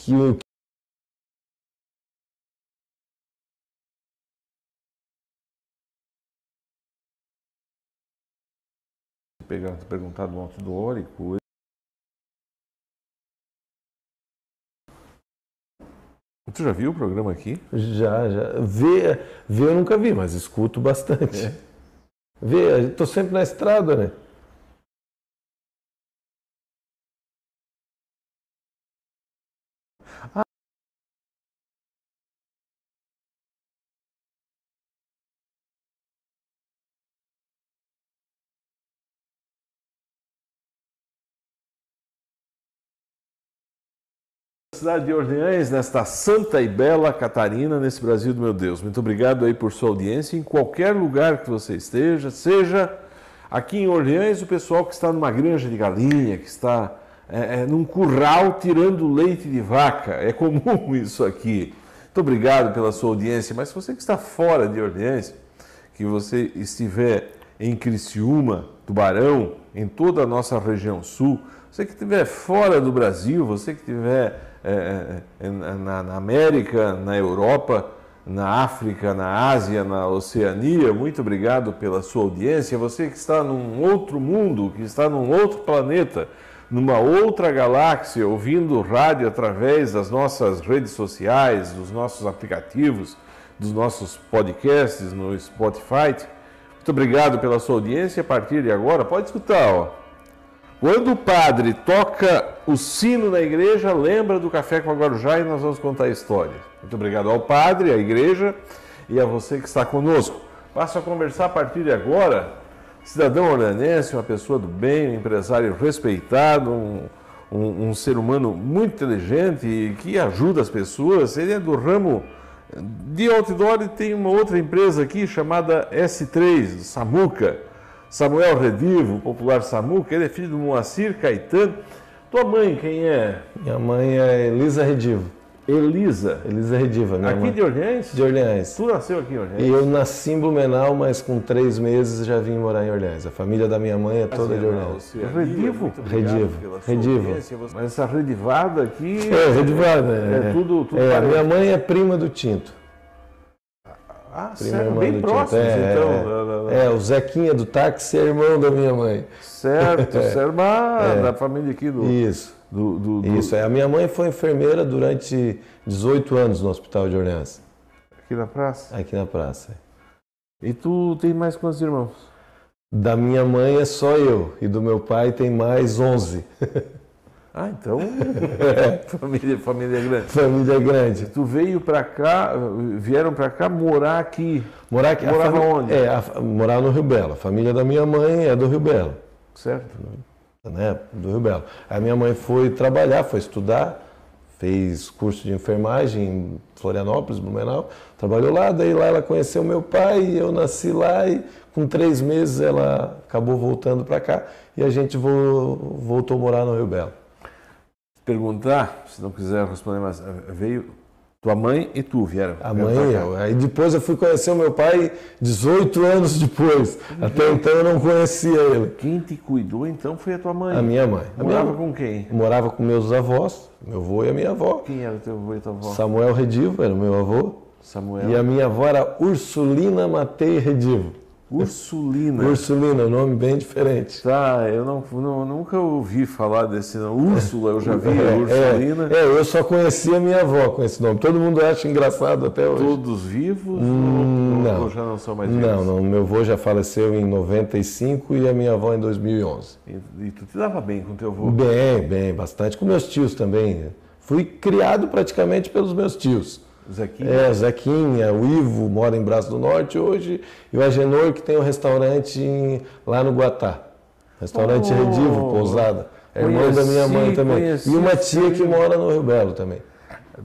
que o pegar, perguntar do alto dórico. Tu já viu o programa aqui? Já, já. Ver, ver eu nunca vi, mas escuto bastante. É. Ver, estou sempre na estrada, né? Cidade de Orleans, nesta santa e bela Catarina, nesse Brasil do meu Deus. Muito obrigado aí por sua audiência, em qualquer lugar que você esteja, seja aqui em Orleans, o pessoal que está numa granja de galinha, que está é, é, num curral tirando leite de vaca. É comum isso aqui. Muito obrigado pela sua audiência, mas você que está fora de Orleans, que você estiver em Criciúma, Tubarão, em toda a nossa região sul, você que estiver fora do Brasil, você que estiver é, é, é, na, na, América, na Europa, na África, na Ásia, na Oceania. Muito obrigado pela sua audiência. Você que está num outro mundo, que está num outro planeta, numa outra galáxia, ouvindo rádio através das nossas redes sociais, dos nossos aplicativos, dos nossos podcasts no Spotify. Muito obrigado pela sua audiência. A partir de agora, pode escutar, ó. Quando o padre toca o sino na igreja, lembra do Café com a Guarujá e nós vamos contar a história. Muito obrigado ao padre, à igreja e a você que está conosco. Passo a conversar a partir de agora. Cidadão orlanense, uma pessoa do bem, um empresário respeitado, um, um, um ser humano muito inteligente e que ajuda as pessoas. Ele é do ramo de outdoor e tem uma outra empresa aqui chamada S3, Samuca Samuel Redivo, popular Samuca, ele é filho do Moacir Caetano. Tua mãe quem é? Minha mãe é Elisa Redivo. Elisa? Elisa Rediva, minha Aqui mãe. de Orleans? De Orleans. Tu nasceu aqui em Orleans? E eu nasci em Blumenau, mas com três meses já vim morar em Orleans. A família da minha mãe é toda de Orleans. Redivo? Redivo. Redivo. Mas essa redivada aqui... É, redivada. É, é tudo, tudo é, minha mãe é prima do Tinto. Ah, certo, bem próximos, é, então. É, é, o Zequinha do táxi é irmão da minha mãe. Certo, é, é, da família aqui do... Isso. Do, do, do... Isso, é. A minha mãe foi enfermeira durante 18 anos no Hospital de Orleans. Aqui na praça? Aqui na praça. E tu tem mais quantos irmãos? Da minha mãe é só eu, e do meu pai tem mais 11. Ah, então. família, família grande. Família grande. Tu veio para cá, vieram para cá morar aqui. Morar aqui. Morava onde? É, a, morar no Rio Belo. A família da minha mãe é do Rio Belo. Certo. Né, do Rio Belo. A minha mãe foi trabalhar, foi estudar, fez curso de enfermagem em Florianópolis, Blumenau. Trabalhou lá, daí lá ela conheceu meu pai, eu nasci lá e com três meses ela acabou voltando para cá e a gente voltou a morar no Rio Belo perguntar, se não quiser responder, mas veio tua mãe e tu vieram. A mãe e eu. Aí depois eu fui conhecer o meu pai 18 anos depois. Até então eu não conhecia ele. Quem te cuidou então foi a tua mãe? A minha mãe. Morava minha... com quem? Morava com meus avós, meu avô e a minha avó. Quem era o teu avô e tua avó? Samuel Redivo era o meu avô. Samuel. E a minha avó era Ursulina Matei Redivo. Ursulina. Ursulina, um nome bem diferente. Tá, eu não, não, nunca ouvi falar desse nome. Úrsula, eu já vi, é, Ursulina. É, é, eu só conhecia minha avó com esse nome. Todo mundo acha engraçado até hoje. Todos vivos hum, ou, não. ou já não são mais vivos? Não, não. Meu avô já faleceu em 95 e a minha avó em 2011. E, e tu te dava bem com teu avô? Bem, bem, bastante. Com meus tios também. Fui criado praticamente pelos meus tios. Zequinha? É, Zequinha, o Ivo mora em Braço do Norte hoje, e o Agenor que tem um restaurante em, lá no Guatá. Restaurante oh, Redivo, pousada. É irmão da minha mãe também. Conheci, e uma tia sim. que mora no Rio Belo também.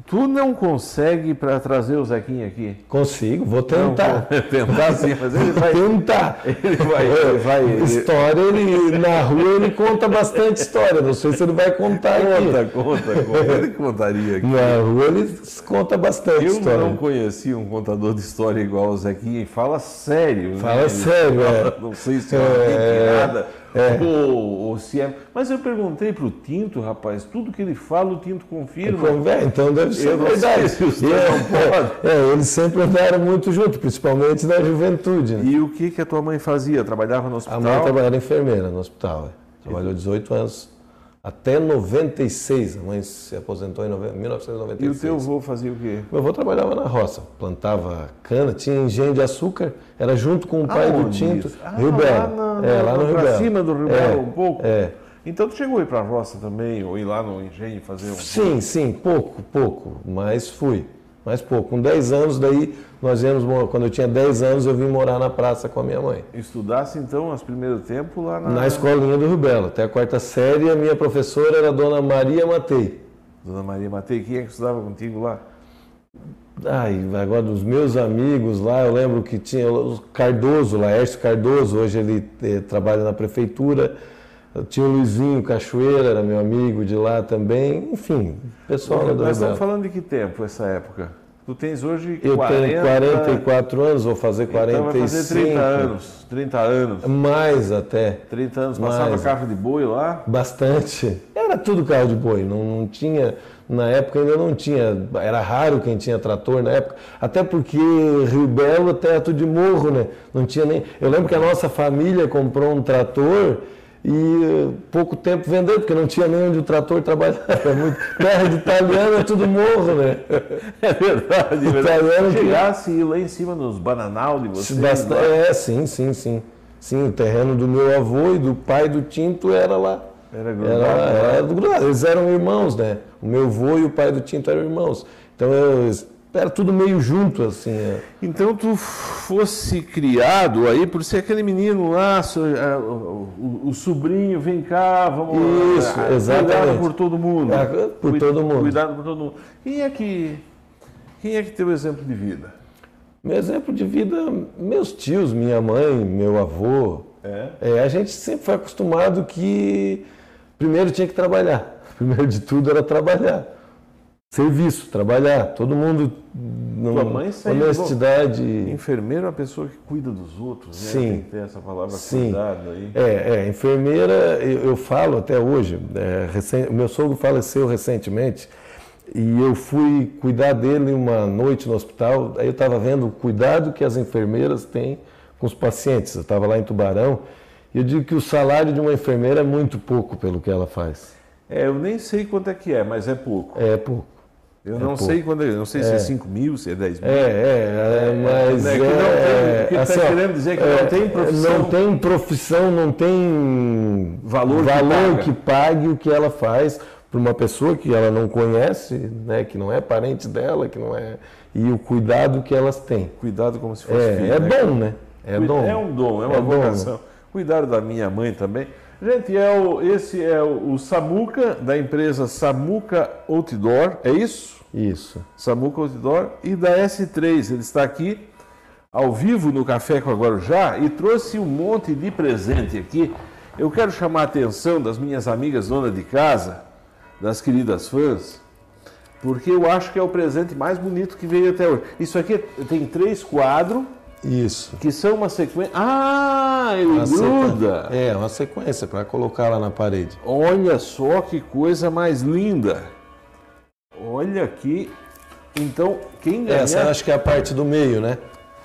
Tu não consegue para trazer o Zequinha aqui? Consigo, vou tentar. Não, tentar sim, mas ele vai. tentar. Ele vai. Ele vai ele... História, ele, na rua ele conta bastante história. Não sei se ele vai contar conta, aqui. Conta, conta. Ele contaria aqui. Na rua ele conta bastante Eu história. Eu não conhecia um contador de história igual o Zequinha e fala sério. Fala né? sério, fala, é. Não sei se é, é nada é. ou, ou, se é. Mas eu perguntei para o Tinto, rapaz, tudo que ele fala, o Tinto confirma. É, então deve ser eu verdade. Se é, é, eles sempre andaram muito juntos, principalmente na juventude. Né? E o que, que a tua mãe fazia? Trabalhava no hospital? A mãe trabalhava enfermeira no hospital. Trabalhou 18 anos até 96. A mãe se aposentou em 1996. E o teu avô fazia o quê? Meu avô trabalhava na roça, plantava cana, tinha engenho de açúcar, era junto com o pai do Tinto, ah, Rio Belo. Lá, na, é, lá no Rio Belo. cima do Rio Belo, é, um pouco? É. Então tu chegou a ir para a roça também, ou ir lá no engenho fazer um... Sim, sim, pouco, pouco, mas fui mais pouco. Com 10 anos, daí nós viemos, quando eu tinha 10 anos, eu vim morar na praça com a minha mãe. Estudasse então, os primeiros tempos lá na... Na escolinha do Rubelo, até a quarta série, a minha professora era a dona Maria Matei. Dona Maria Matei, quem é que estudava contigo lá? Ai, agora dos meus amigos lá, eu lembro que tinha o Cardoso, Laércio Cardoso, hoje ele eh, trabalha na prefeitura. Tinha o Luizinho Cachoeira, era meu amigo de lá também. Enfim, pessoal Nós Nós estamos falando de que tempo essa época? Tu tens hoje eu 40... tenho 44 anos, vou fazer 45. Então vai fazer 30 anos, 30 anos. Mais até. 30 anos, passava Mais. carro de boi lá? Bastante. Era tudo carro de boi, não, não tinha... Na época ainda não tinha, era raro quem tinha trator na época, até porque Rio Belo é teto de morro, né? Não tinha nem. Eu lembro que a nossa família comprou um trator e pouco tempo vendeu, porque não tinha nem onde o trator trabalhava. É muito... Terra de italiano é tudo morro, né? É verdade. O italiano Chegasse que... lá em cima nos bananal de vocês. Basta... É, sim, sim, sim. Sim, o terreno do meu avô e do pai do Tinto era lá. Era grudado. Era, era grudado. Eles eram irmãos, né? O meu avô e o pai do Tinto eram irmãos. Então eu era tudo meio junto, assim. É. Então tu fosse criado aí por ser aquele menino lá, o, sobrinho, vem cá, vamos Isso, lá. exatamente. Cuidado por todo mundo. É, por todo mundo. Cuidado por todo mundo. Quem é que, quem é que o exemplo de vida? Meu exemplo de vida, meus tios, minha mãe, meu avô. É? é a gente sempre foi acostumado que primeiro tinha que trabalhar. Primeiro de tudo era trabalhar serviço, trabalhar, todo mundo Tua mãe honestidade. Enfermeira é uma pessoa que cuida dos outros, né? Sim. Tem que ter essa palavra Sim. cuidado aí. É, é enfermeira, eu, eu, falo até hoje, é, recém, meu sogro faleceu recentemente e eu fui cuidar dele uma noite no hospital, aí eu estava vendo o cuidado que as enfermeiras têm com os pacientes. Eu estava lá em Tubarão e eu digo que o salário de uma enfermeira é muito pouco pelo que ela faz. É, eu nem sei quanto é que é, mas é pouco. É pouco. Eu é não sei quando, eu não sei se é 5 mil, se é 10 mil. É, é, é mas. É, que não tem, que assim, está querendo dizer que é, não tem profissão. Não tem profissão, não tem valor, valor que, que pague o que ela faz para uma pessoa que ela não conhece, né, que não é parente dela, que não é. E o cuidado que elas têm. Cuidado como se fosse é, filho. É né? dom, né? É, dom. é um dom, é uma é vocação. Dom, né? Cuidado da minha mãe também. Gente, é o, esse é o, o Samuca, da empresa Samuca Outdoor, é isso? Isso. Samuca Outdoor e da S3. Ele está aqui ao vivo no Café com a Guarujá e trouxe um monte de presente aqui. Eu quero chamar a atenção das minhas amigas donas de casa, das queridas fãs, porque eu acho que é o presente mais bonito que veio até hoje. Isso aqui tem três quadros isso. Que são uma sequência. Ah, ele uma gruda! É, uma sequência para colocar lá na parede. Olha só que coisa mais linda! Olha aqui. Então, quem ganha. Essa acho que é a parte do meio, né?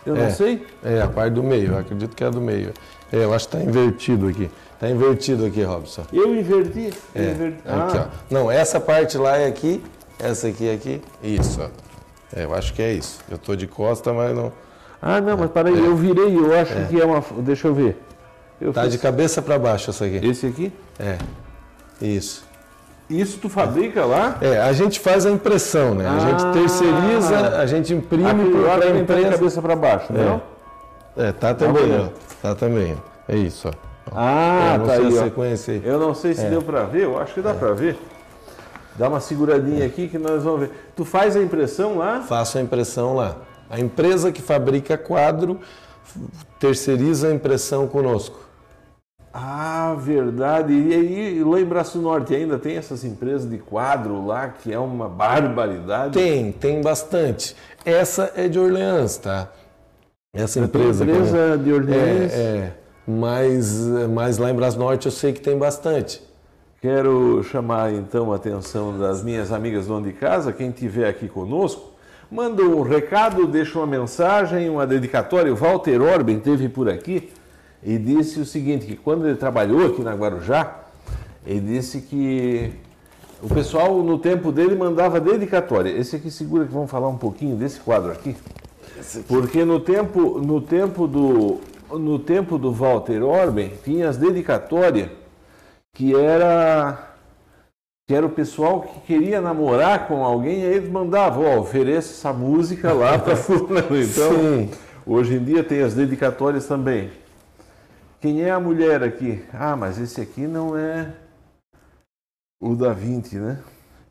Eu é, não sei. É, a parte do meio, eu acredito que é a do meio. É, eu acho que está invertido aqui. Está invertido aqui, Robson. Eu inverti? Eu é, inverti. Aqui, ah. ó. Não, essa parte lá é aqui, essa aqui é aqui. Isso, ó. É, eu acho que é isso. Eu estou de costa, mas não. Ah, não, mas peraí, é. eu virei, eu acho é. que é uma. Deixa eu ver. Eu tá fiz... de cabeça para baixo essa aqui. Esse aqui? É. Isso. Isso tu fabrica lá? É, a gente faz a impressão, né? Ah, a gente ah. terceiriza, a gente imprime para a empresa. de cabeça para baixo, né? É. é, tá também, ó. Tá também. É isso, ó. Ah, tá aí, a sequência aí. Eu não sei se é. deu para ver, eu acho que dá é. para ver. Dá uma seguradinha aqui que nós vamos ver. Tu faz a impressão lá? Faço a impressão lá. A empresa que fabrica quadro terceiriza a impressão conosco. Ah, verdade. E aí, lá em Braço Norte ainda tem essas empresas de quadro lá, que é uma barbaridade? Tem, tem bastante. Essa é de Orleans, tá? Essa empresa. empresa de Orleans? É, é. mas, mas lá em Brás Norte eu sei que tem bastante. Quero chamar então a atenção das minhas amigas do de casa, quem estiver aqui conosco, manda um recado, deixa uma mensagem, uma dedicatória. O Walter Orben esteve por aqui e disse o seguinte, que quando ele trabalhou aqui na Guarujá, ele disse que o pessoal no tempo dele mandava dedicatória. Esse aqui segura que vamos falar um pouquinho desse quadro aqui. Porque no tempo, no tempo do no tempo do Walter Orben tinha as dedicatórias que era que era o pessoal que queria namorar com alguém, e aí eles mandavam, ó, ofereça essa música lá para fulano. Então, Sim. hoje em dia tem as dedicatórias também. Quem é a mulher aqui? Ah, mas esse aqui não é o da 20, né?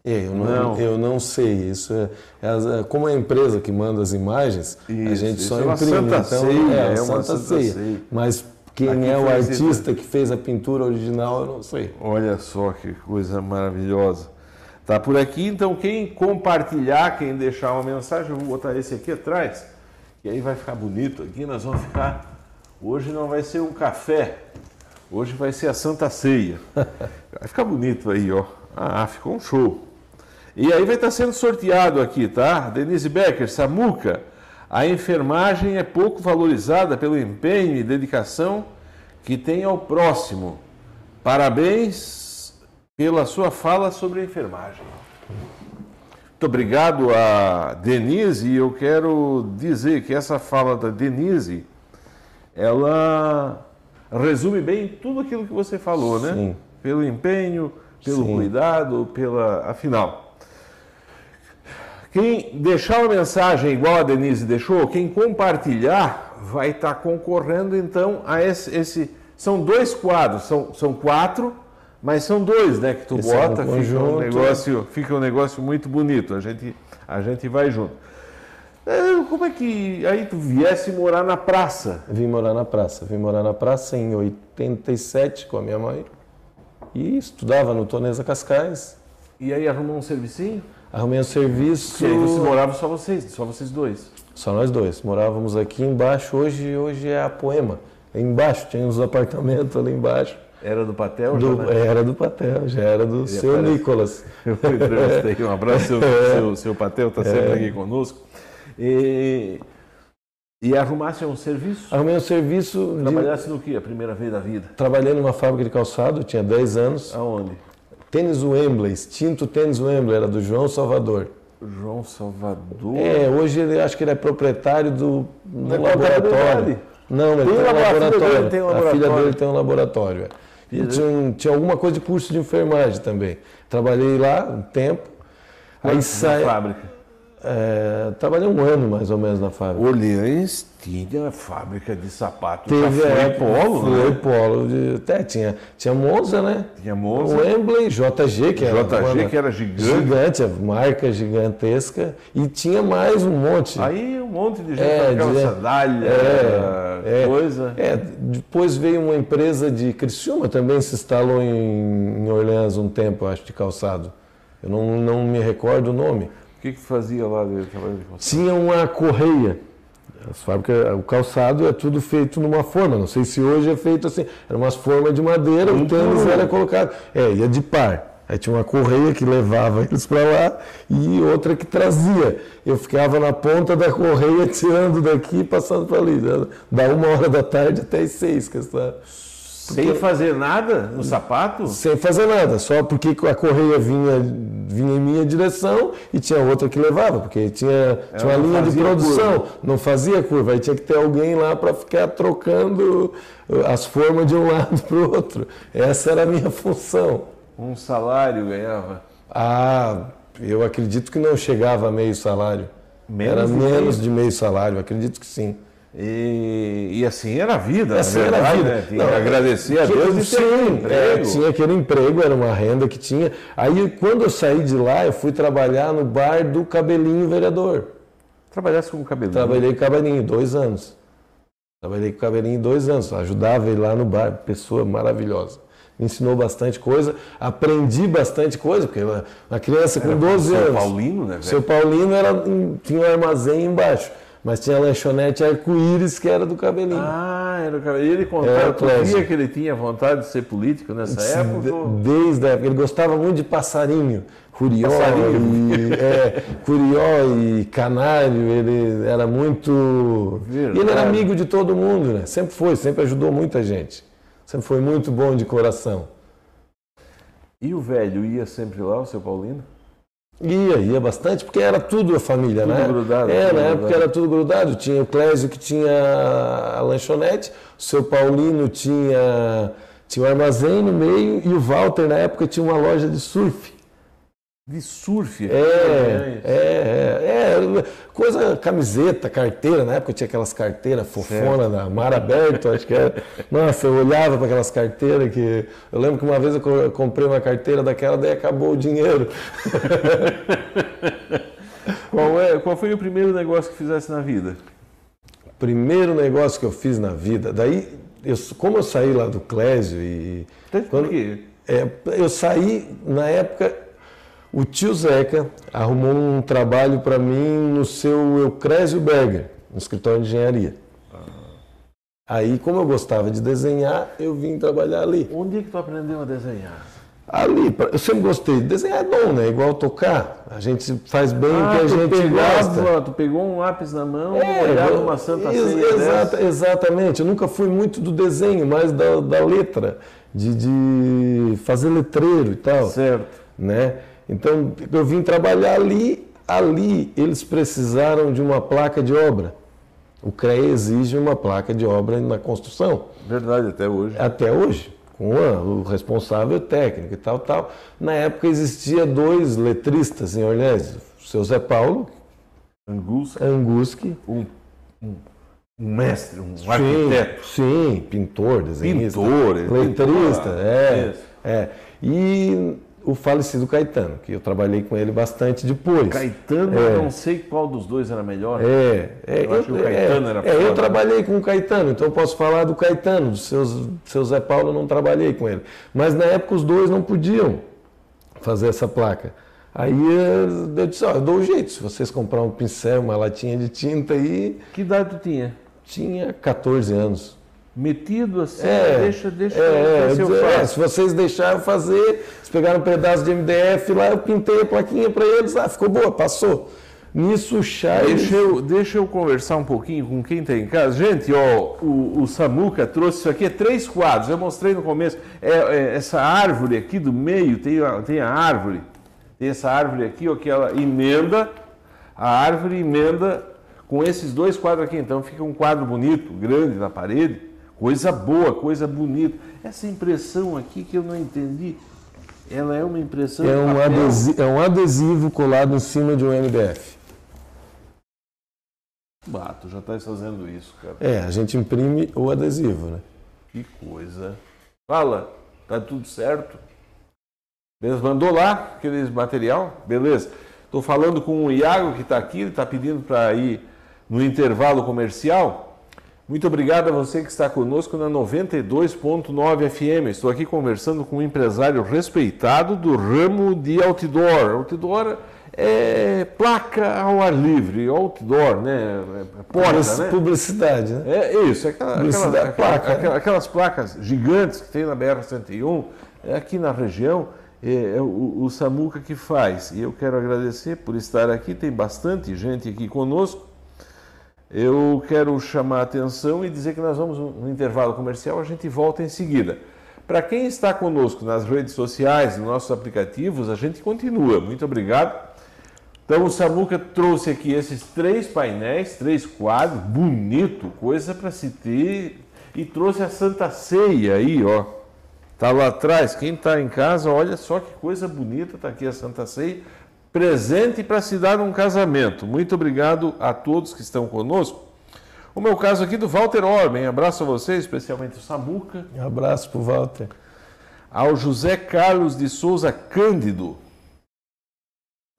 É, eu não, não, eu não sei. Isso é, é, como é a empresa que manda as imagens, isso, a gente só é imprime. Santa então, ceia, é, é uma Santa, Santa ceia. ceia. Mas quem Aqui é o artista que fez a pintura original, eu não sei. Olha só que coisa maravilhosa. Tá por aqui, então quem compartilhar, quem deixar uma mensagem, eu vou botar esse aqui atrás, e aí vai ficar bonito aqui, nós vamos ficar. Hoje não vai ser um café, hoje vai ser a Santa Ceia. Vai ficar bonito aí, ó. Ah, ficou um show. E aí vai estar sendo sorteado aqui, tá? Denise Becker, Samuca. A enfermagem é pouco valorizada pelo empenho e dedicação que tem ao próximo. Parabéns pela sua fala sobre a enfermagem. Muito obrigado a Denise e eu quero dizer que essa fala da Denise, ela resume bem tudo aquilo que você falou, né? Sim. Pelo empenho, pelo Sim. cuidado, pela afinal. Quem deixar uma mensagem igual a Denise deixou, quem compartilhar, vai estar concorrendo então a esse, esse. são dois quadros, são, são quatro, mas são dois, né? Que tu esse bota, é um fica, um negócio, fica um negócio muito bonito. A gente, a gente vai junto. É, como é que aí tu viesse morar na praça? Vim morar na praça. Vim morar na praça em 87 com a minha mãe. E estudava no Tonesa Cascais. E aí arrumou um servicinho? Arrumei um serviço. E aí você morava só vocês, só vocês dois? Só nós dois. Morávamos aqui embaixo, hoje, hoje é a Poema. É embaixo, tinha uns apartamentos ali embaixo. Era do Patel? Do, já, né? Era do Patel, já era do Ele seu aparece. Nicolas. Eu entrevistei, um abraço, seu, é. seu, seu Patel está sempre é. aqui conosco. E, e arrumasse um serviço? Arrumei um serviço. Trabalhasse de... no que a primeira vez da vida? Trabalhei numa fábrica de calçado, tinha 10 anos. Aonde? Tênis Wembley, extinto tênis Wembley, era do João Salvador. João Salvador? É, hoje ele, acho que ele é proprietário do, do é laboratório. Não, ele tem, tem um laboratório. tem um laboratório. A filha dele tem um laboratório. É. E tinha, tinha, alguma coisa de curso de enfermagem também. Trabalhei lá um tempo. Aí sai. fábrica? É, trabalhei um ano mais ou menos na fábrica. Orleans tinha fábrica de sapatos. Teve, foi é, polo, foi né? polo. De, até tinha, tinha Monza, né? Tinha Monza. O Wembley, JG, que era, JG, que era gigante. Gigante, marca gigantesca. E tinha mais um monte. Aí um monte de gente é, de, sandália, é, é, coisa. É, depois veio uma empresa de Criciúma, também se instalou em, em Orleans um tempo, acho, de calçado. Eu não, não me recordo o nome. O que, que fazia lá de trabalho de Tinha uma correia. As fábricas, o calçado é tudo feito numa forma. Não sei se hoje é feito assim. Era umas formas de madeira, o tênis era colocado. É, ia de par. Aí tinha uma correia que levava eles para lá e outra que trazia. Eu ficava na ponta da correia, tirando daqui e passando para ali. Da uma hora da tarde até as seis. Que está... Sem fazer nada no sapato? Sem fazer nada, só porque a correia vinha, vinha em minha direção e tinha outra que levava, porque tinha, tinha uma linha de produção, curva. não fazia curva, aí tinha que ter alguém lá para ficar trocando as formas de um lado para o outro. Essa era a minha função. Um salário ganhava? Ah, eu acredito que não chegava a meio salário. Menos era menos de meio salário, acredito que sim. E, e, assim era a vida, assim verdade, era a vida. Né? Tinha Não, agradecer a Deus e sim, emprego. É, tinha aquele emprego, era uma renda que tinha. Aí quando eu saí de lá, eu fui trabalhar no bar do Cabelinho Vereador. Trabalhasse como cabelinho? Trabalhei com cabelinho, dois anos. Trabalhei com cabelinho dois anos, ajudava ele lá no bar, pessoa maravilhosa. Me ensinou bastante coisa, aprendi bastante coisa, porque uma criança com era 12 anos. Seu Paulino, né? Velho? Seu Paulino era, tinha um armazém embaixo. Mas tinha a lanchonete arco-íris que era do cabelinho. Ah, era o cara. Ele contava, tu via que ele tinha vontade de ser político nessa época? Ou- Desde a época. Ele gostava muito de passarinho. Curió. E, é, curió e canário, ele era muito. Verdade. E ele era amigo de todo mundo, né? Sempre foi, sempre ajudou muita gente. Sempre foi muito bom de coração. E o velho ia sempre lá, o seu Paulino? Ia, ia bastante, porque era tudo a família, Tudo né? grudado, É, tudo na época era tudo grudado. Tinha o Clésio que tinha a lanchonete, o seu Paulino tinha, tinha o armazém no meio e o Walter, na época, tinha uma loja de surf. De surf. É, é, é, é, coisa, camiseta, carteira, na época tinha aquelas carteiras fofona da mar aberto, acho que era. Nossa, eu olhava para aquelas carteiras que. Eu lembro que uma vez eu co- eu comprei uma carteira daquela, daí acabou o dinheiro. Qual, é, qual foi o primeiro negócio que fizesse na vida? Primeiro negócio que eu fiz na vida, daí, eu, como eu saí lá do Clésio e. Por Quando- quê? É, eu saí, na época, o tio Zeca arrumou um trabalho para mim no seu Eucrésio Berger, no escritório de engenharia. Aí, como eu gostava de desenhar, eu vim trabalhar ali. Onde é que tu aprendeu a desenhar? Ali, eu sempre gostei. Desenhar é bom, né? Igual tocar. A gente faz bem o que a tu gente gosta. pegava, tu pegou um lápis na mão, É, olhava eu- uma santa ex- ceia exata-. Exatamente. Eu nunca fui muito do desenho, mas da, da letra, de, de fazer letreiro e tal. Certo. né? Então eu vim trabalhar ali, ali eles precisaram de uma placa de obra. O CREA exige uma placa de obra na construção, Verdade, até hoje. até hoje, com o responsável técnico e tal, tal. Na época existia dois letristas em Orlés, o seu Zé Paulo Angus, Anguski, um, um, um mestre, um sim, arquiteto, sim, pintor, desenhista, pintor, letrista, pintou, é, isso. é. E o falecido Caetano, que eu trabalhei com ele bastante depois. Caetano, É. eu não sei qual dos dois era melhor. É, é, Eu acho que o Caetano era é, eu trabalhei com o Caetano, então eu posso falar do Caetano, do seu, seu Zé Paulo eu não trabalhei com ele. Mas na época os dois não podiam fazer essa placa. Aí eu disse, ó, eu dou o jeito, se vocês comprar um pincel, uma latinha de tinta aí, Que idade tu tinha? tinha 14 anos. Metido assim, É, deixa, deixa, é, se eu é, faço. se vocês deixaram fazer, eles pegaram um pedaço de MDF lá, eu pintei a plaquinha para eles, ah, ficou boa, passou. Nisso o Charles... Deixa eu, deixa eu conversar um pouquinho com quem está em casa. Gente, ó, o, o Samuca trouxe isso aqui, é três quadros, eu mostrei no começo. É, é, essa árvore aqui do meio, tem a, tem a árvore, tem essa árvore aqui, ó, que ela emenda, a árvore emenda com esses dois quadros aqui. Então fica um quadro bonito, grande na parede, coisa boa, coisa bonita. Essa impressão aqui que eu não entendi, ela é uma impressão É um, adesivo, é um adesivo colado em cima de um MDF. Bah, tu já está fazendo isso, cara. É, a gente imprime o adesivo, né? Que coisa. Fala, tá tudo certo? Beleza, mandou lá aquele material? Beleza. Estou falando com o Iago que está aqui, ele está pedindo para ir no intervalo comercial. Muito obrigado a você que está conosco na 92.9 FM. Estou aqui conversando com um empresário respeitado do ramo de outdoor. Outdoor é placa ao ar livre, outdoor, né? É porta, né? Publicidade, né? É isso, é aquela, aquela- placa, né? aquela- aquelas placas gigantes que tem na BR-101, é aqui na região, é, é o, o Samuca que faz. E eu quero agradecer por estar aqui, tem bastante gente aqui conosco. Eu quero chamar a atenção e dizer que nós vamos no intervalo comercial, a gente volta em seguida. Para quem está conosco nas redes sociais, nos nossos aplicativos, a gente continua. Muito obrigado. Então o Samuca trouxe aqui esses três painéis, três quadros, bonito, coisa para se ter. E trouxe a Santa Ceia aí, ó. Tá lá atrás. Quem está em casa, olha só que coisa bonita, tá aqui a Santa Ceia. Presente para se dar um casamento. Muito obrigado a todos que estão conosco. O meu caso aqui do Walter Orben. Abraço a você, especialmente o Samuca. Um abraço pro Walter. Ao José Carlos de Souza Cândido.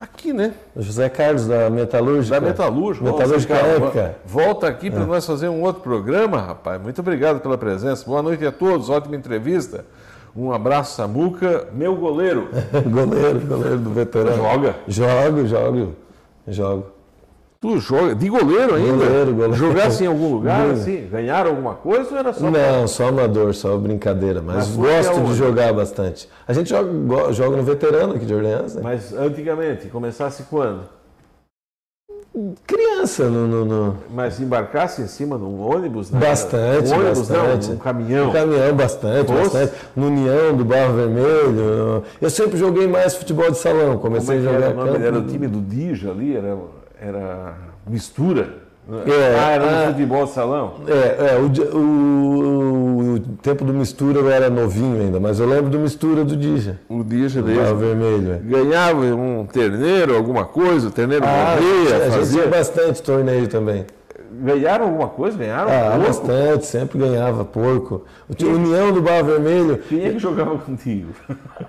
Aqui, né? O José Carlos, da Metalúrgica. Da Metalúrgica. Metalúrgica Épica. Volta aqui para nós fazer um outro programa, rapaz. Muito obrigado pela presença. Boa noite a todos. Ótima entrevista. Um abraço, Samuca, meu goleiro. goleiro, goleiro do veterano. Joga. Jogo, jogo, jogo. Tu joga de goleiro ainda? Goleiro, goleiro. Jogasse em algum lugar, assim? Ganharam alguma coisa ou era só. Não, só amador, só brincadeira. Mas, Mas gosto de jogar bastante. A gente joga, joga no veterano aqui de Orleans, né? Mas antigamente, começasse quando? Criança, no, no, no- Mas embarcasse em cima de um ônibus? né? Bastante, um ônibus bastante. não, um caminhão. No caminhão, bastante, Fosse? bastante. No União do Barro Vermelho. Eu sempre joguei mais futebol de salão. Comecei é a jogar era campo. Era o time do Dija ali, era, era mistura. É, ah, era ah. no futebol de salão? É, é o, o- o tempo do mistura eu era novinho ainda, mas eu lembro do mistura do Dija. O Dija do Barro Vermelho. é. Ganhava um terneiro, alguma coisa, o terneiro Ah, morria, a gente fazia. bastante torneio também. Ganharam alguma coisa? Ganharam? Ah, Porco? bastante, sempre ganhava porco. O time União do Barro Vermelho. Quem é que jogava contigo?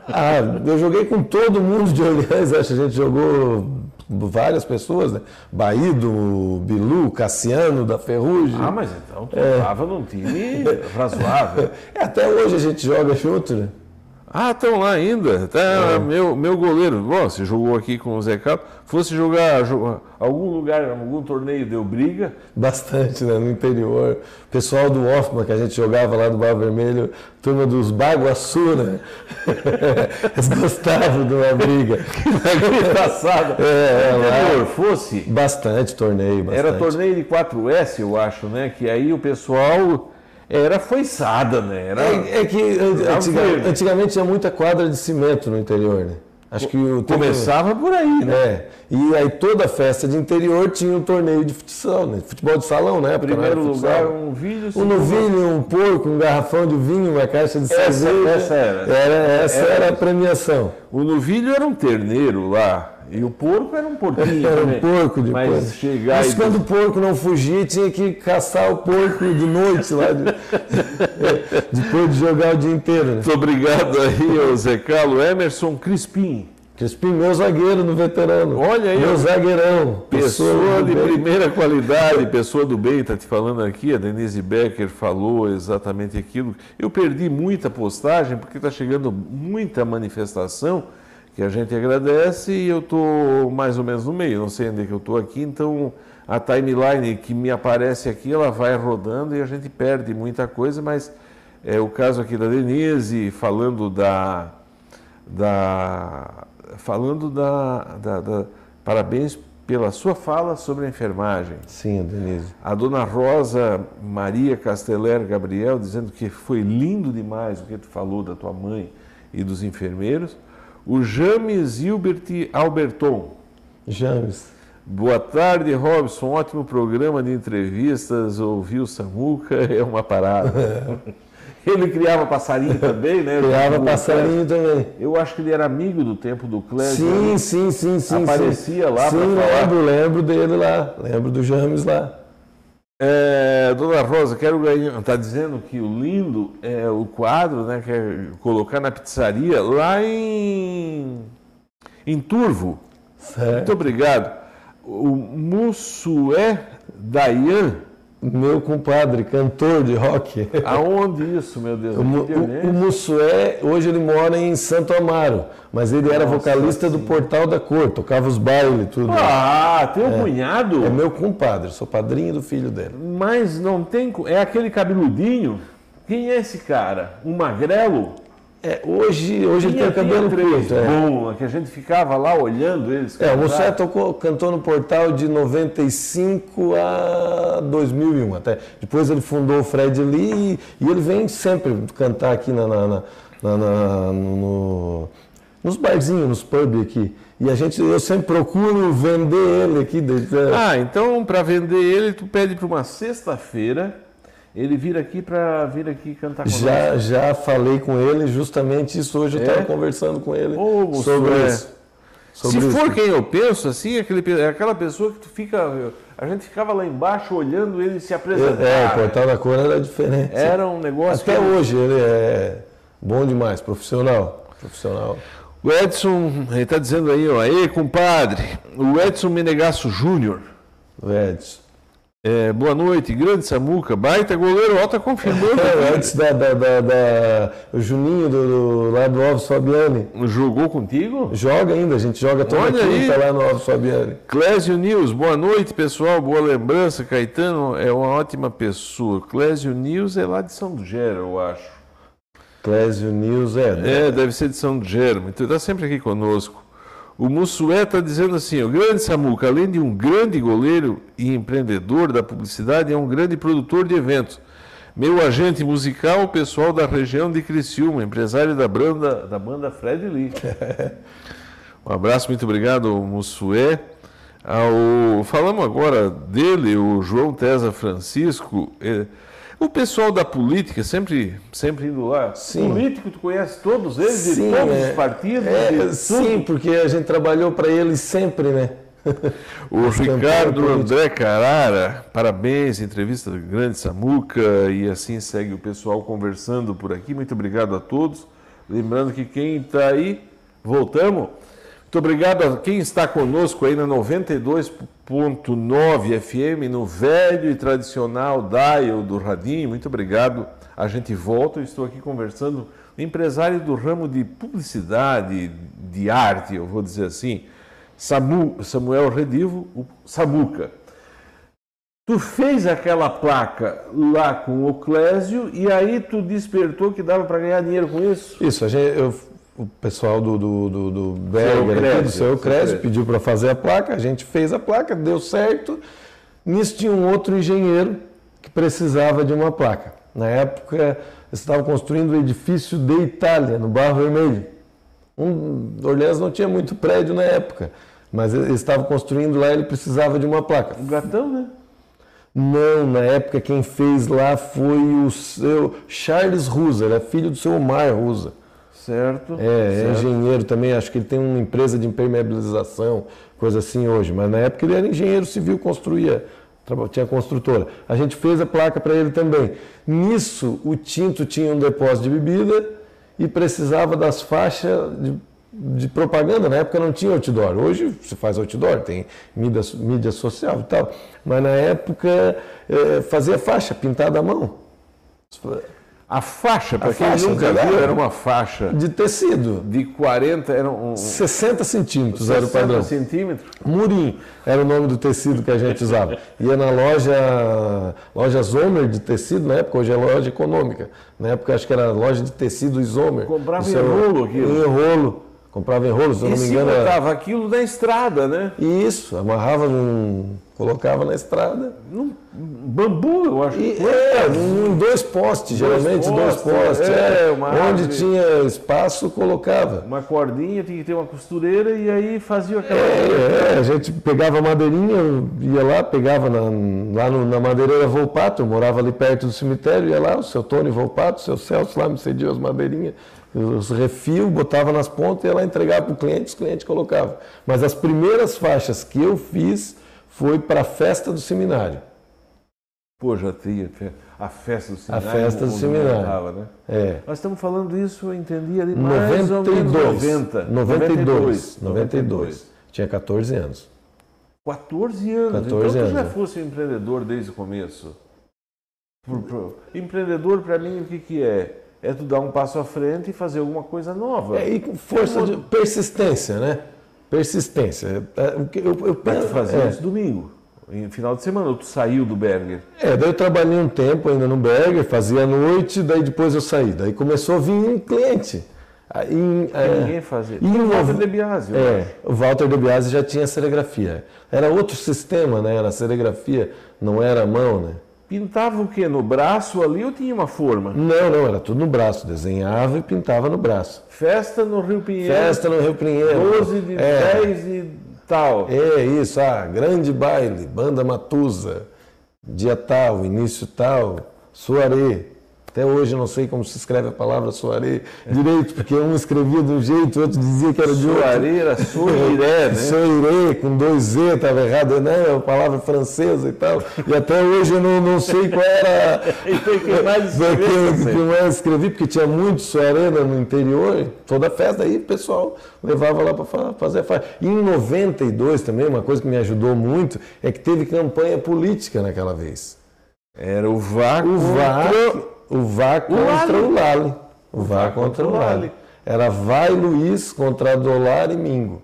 Ah, eu joguei com todo mundo de Orleans, acho que a gente jogou várias pessoas, né? Baído, Bilu, Cassiano, da Ferrugem. Ah, mas então tu É. estava num time razoável. É, até hoje a gente joga junto, né? Ah, estão lá ainda. Tá, meu, meu goleiro. Bom, você jogou aqui com o Zé Carlos. Fosse jogar, jogar algum lugar, algum torneio deu briga. Bastante, né? No interior. Pessoal do Hoffman, que a gente jogava lá do Barro Vermelho, turma dos Baguaçu, né? Eles gostavam de uma briga. Engraçado. É, é, lá- interior fosse, Bastante torneio, bastante. era torneio de 4S, eu acho, né? Que aí o pessoal era foiçada, né? Era... É, é que antiga- antigamente tinha muita quadra de cimento no interior, né? Acho que o tempo- Começava por aí, né? É, e aí toda festa de interior tinha um torneio de futsal, né? Futebol de salão, né? Primeiro lugar, um vídeo. um novilho, um porco, um garrafão de vinho, uma caixa de Essa- cerveja. essa era. essa Era. era a premiação. O novilho era um terneiro lá. E o porco era um porquinho Era um também. porco depois. Mas chegar Mas quando o porco não fugia, tinha que caçar o porco de noite lá, de- depois de jogar o dia inteiro. Né? Muito obrigado aí, ao Zé Carlos. Emerson Crispim. Crispim, meu zagueiro no veterano. Olha aí, Meu zagueirão. Pessoa de bem. primeira qualidade, pessoa do bem, está te falando aqui, a Denise Becker falou exatamente aquilo. Eu perdi muita postagem porque está chegando muita manifestação que a gente agradece e eu estou mais ou menos no meio, não sei onde é que eu estou aqui, então a timeline que me aparece aqui, ela vai rodando e a gente perde muita coisa, mas é o caso aqui da Denise falando da da falando da, da- da- parabéns pela sua fala sobre a enfermagem. Sim, Denise. A dona Rosa Maria Casteller Gabriel dizendo que foi lindo demais o que tu falou da tua mãe e dos enfermeiros. O James Hilbert Alberton. James. Boa tarde, Robson. Ótimo programa de entrevistas. Ouvir o Samuca é uma parada. Ele criava passarinho também, né? Criava O passarinho também. Eu acho que ele era amigo do tempo do Clésio. Sim, sim, sim, sim. Aparecia sim. lá Sim, falar. lembro, lembro dele lá. Lembro do James lá. É, Dona Rosa, quero ganhar. Está dizendo que o lindo é o quadro, né? Quer colocar na pizzaria lá em, em Turvo. Certo. Muito obrigado. O Mussué Dayan. Meu compadre, cantor de rock. Aonde isso, meu Deus? O, o, o Mussué, hoje ele mora em Santo Amaro, mas ele era Nossa vocalista do Portal da Cor, tocava os bailes, tudo. Ah, teu cunhado? É meu compadre, sou padrinho do filho dele. Mas não tem. É aquele cabeludinho? Quem é esse cara? Um magrelo? É, hoje hoje ele tem o cabelo curto. É. bom, que a gente ficava lá olhando eles. É, o cantar. Tocou, cantou no Portal de 95 a 2001 até. Depois ele fundou o Fred Lee e, e ele vem sempre cantar aqui na, na- na- na- na- no- nos barzinhos, nos pubs aqui. E a gente, eu sempre procuro vender ele aqui. Ah, então para vender ele, tu pede para uma sexta-feira, ele vir aqui para vir aqui cantar conosco. Já, já falei com ele justamente isso hoje. Eu É? estava conversando com ele Mussué. sobre isso. Sobre Se isso. for quem eu penso, assim, aquele, pe- é aquela pessoa que tu fica. A gente ficava lá embaixo olhando ele se apresentar. É, o Portal da Cor era diferente. Era um negócio. Até hoje ele é bom demais, profissional. Profissional. O Edson, ele está dizendo aí, ó, ei, compadre, o Edson Menegasso Júnior. O Edson. É, boa noite, grande Samuca, baita goleiro, ó, tá confirmando. É, antes da, da, da, da- Juninho do, do, lá do Alves Fabiani. Jogou contigo? Joga ainda, a gente joga toda Olha aí. quinta lá no Alves Fabiani. Clésio News, boa noite pessoal, boa lembrança. Caetano é uma ótima pessoa. Clésio News é lá de São Gero, eu acho. Clésio News, é. né? É, deve ser de São Germo. Então está sempre aqui conosco. O Mussué está dizendo assim: o grande Samuca, além de um grande goleiro e empreendedor da publicidade, é um grande produtor de eventos. Meu agente musical, o pessoal da região de Criciúma, empresário da banda, da banda Fred Lee. Um abraço, muito obrigado, Mussué. Ao, falamos agora dele, o João Tesa Francisco. eh, o pessoal da política, sempre, sempre indo lá. Sim. Político, tu conhece todos eles, de Sim, todos é. os partidos? É, de sim, porque a gente trabalhou para eles sempre, né? O Ricardo. André Carara, parabéns, entrevista do grande Samuca, e assim segue o pessoal conversando por aqui. Muito obrigado a todos. Lembrando que quem está aí, voltamos. Muito obrigado a quem está conosco aí na 92.9 FM, no velho e tradicional dial do Radinho. Muito obrigado. A gente volta, eu estou aqui conversando um empresário do ramo de publicidade, de arte, eu vou dizer assim, Samu, Samuel Redivo, o Samuca. Tu fez aquela placa lá com o Clésio e aí tu despertou que dava para ganhar dinheiro com isso? Isso, eu- o pessoal do, do, do, do Berger, Crésio, aqui, do seu seu Crésio. pediu para fazer a placa, a gente fez a placa, deu certo. Nisso tinha um outro engenheiro que precisava de uma placa. Na época, eles estavam construindo o edifício de Itália, no Barro Vermelho. Um, Orleans não tinha muito prédio na época, mas eles estavam construindo lá, ele precisava de uma placa. Um gatão, né? Não, na época quem fez lá foi o seu Charles Rusa, ele é filho do seu Omar Rusa. Certo. É, é certo. engenheiro também, acho que ele tem uma empresa de impermeabilização, coisa assim hoje. Mas na época ele era engenheiro civil, construía, tinha construtora. A gente fez a placa para ele também. Nisso, o Tinto tinha um depósito de bebida e precisava das faixas de, de propaganda. Na época não tinha outdoor. Hoje se faz outdoor, tem mídia, mídia social e tal. Mas na época eh, fazia faixa pintada à mão. A faixa, para A quem faixa, nunca né? viu, era uma faixa De tecido. de 40, era um, um 60 centímetros era o 60 padrão. centímetros. Murim era o nome do tecido que a gente usava. Ia na loja, loja Zomer de tecido, na época, hoje é loja econômica. Na época acho que era loja de tecido Zomer. Comprava em rolo aquilo. Em rolo. Comprava em rolo, se eu E não me engano. era- botava aquilo na estrada, né? Isso, amarrava num. colocava na estrada. Num bambu, eu acho. E, é, em dois postes, geralmente, dois postes, postes. é, é. Onde árvore. tinha espaço, colocava. Uma cordinha, tinha que ter uma costureira e aí fazia aquela. É, é, a gente pegava a madeirinha, ia lá, pegava na, lá no- na madeireira Volpato, eu morava ali perto do cemitério, ia lá, o seu Tony Volpato, o seu Celso lá me cedia as madeirinhas, os refios, botava nas pontas e ia lá entregar para o cliente, os clientes colocavam. Mas as primeiras faixas que eu fiz foi para a festa do seminário. Pô, já tinha a festa do seminário. festa do seminário. né? É. Nós estamos falando isso, eu entendi ali mais ou 92. menos 90. 92. 92. Tinha 14 anos. 14 anos. 14 então anos, já é. fosse um empreendedor desde o começo. Por- por- Empreendedor para mim o que, que é? É tu dar um passo à frente e fazer alguma coisa nova. É, e com força de persistência, né? Persistência. É, Eu, eu Mas penso, tu fazia é. isso domingo, em final de semana, ou tu saiu do Berger. É, daí eu trabalhei um tempo ainda no Berger, fazia à noite, daí depois eu saí. Daí começou a vir um cliente. Aí, é, Ninguém fazia. E o Walter de Biasi, é, o Walter de Biasi já tinha serigrafia. Era outro sistema, né? Era serigrafia, não era a mão, né? Pintava o quê? No braço ali ou tinha uma forma? Não, não, era tudo no braço. Desenhava e pintava no braço. Festa no Rio Pinheiro. Festa no Rio Pinheiro. 12 de é, 10 e tal. É isso, ah, grande baile, banda Matusa, dia tal, início tal, soaré. Até hoje eu não sei como se escreve a palavra soirée direito, porque um escrevia de um jeito, o outro dizia que era de outro. Soirée era soirée, né? Soirée, com dois Z, estava errado, né? É uma palavra francesa e tal. E até hoje eu não, não sei qual era. Então, que mais escreveu, que, que mais escrevi, porque tinha muito soirée no interior, toda festa aí o pessoal levava lá para fazer a festa. E em 92 também, uma coisa que me ajudou muito é que teve campanha política naquela vez. Era o VAR O contra- o VAR contra o Lali. O VAR contra o Lali. Era Vai Luiz contra Dolar e Mingo.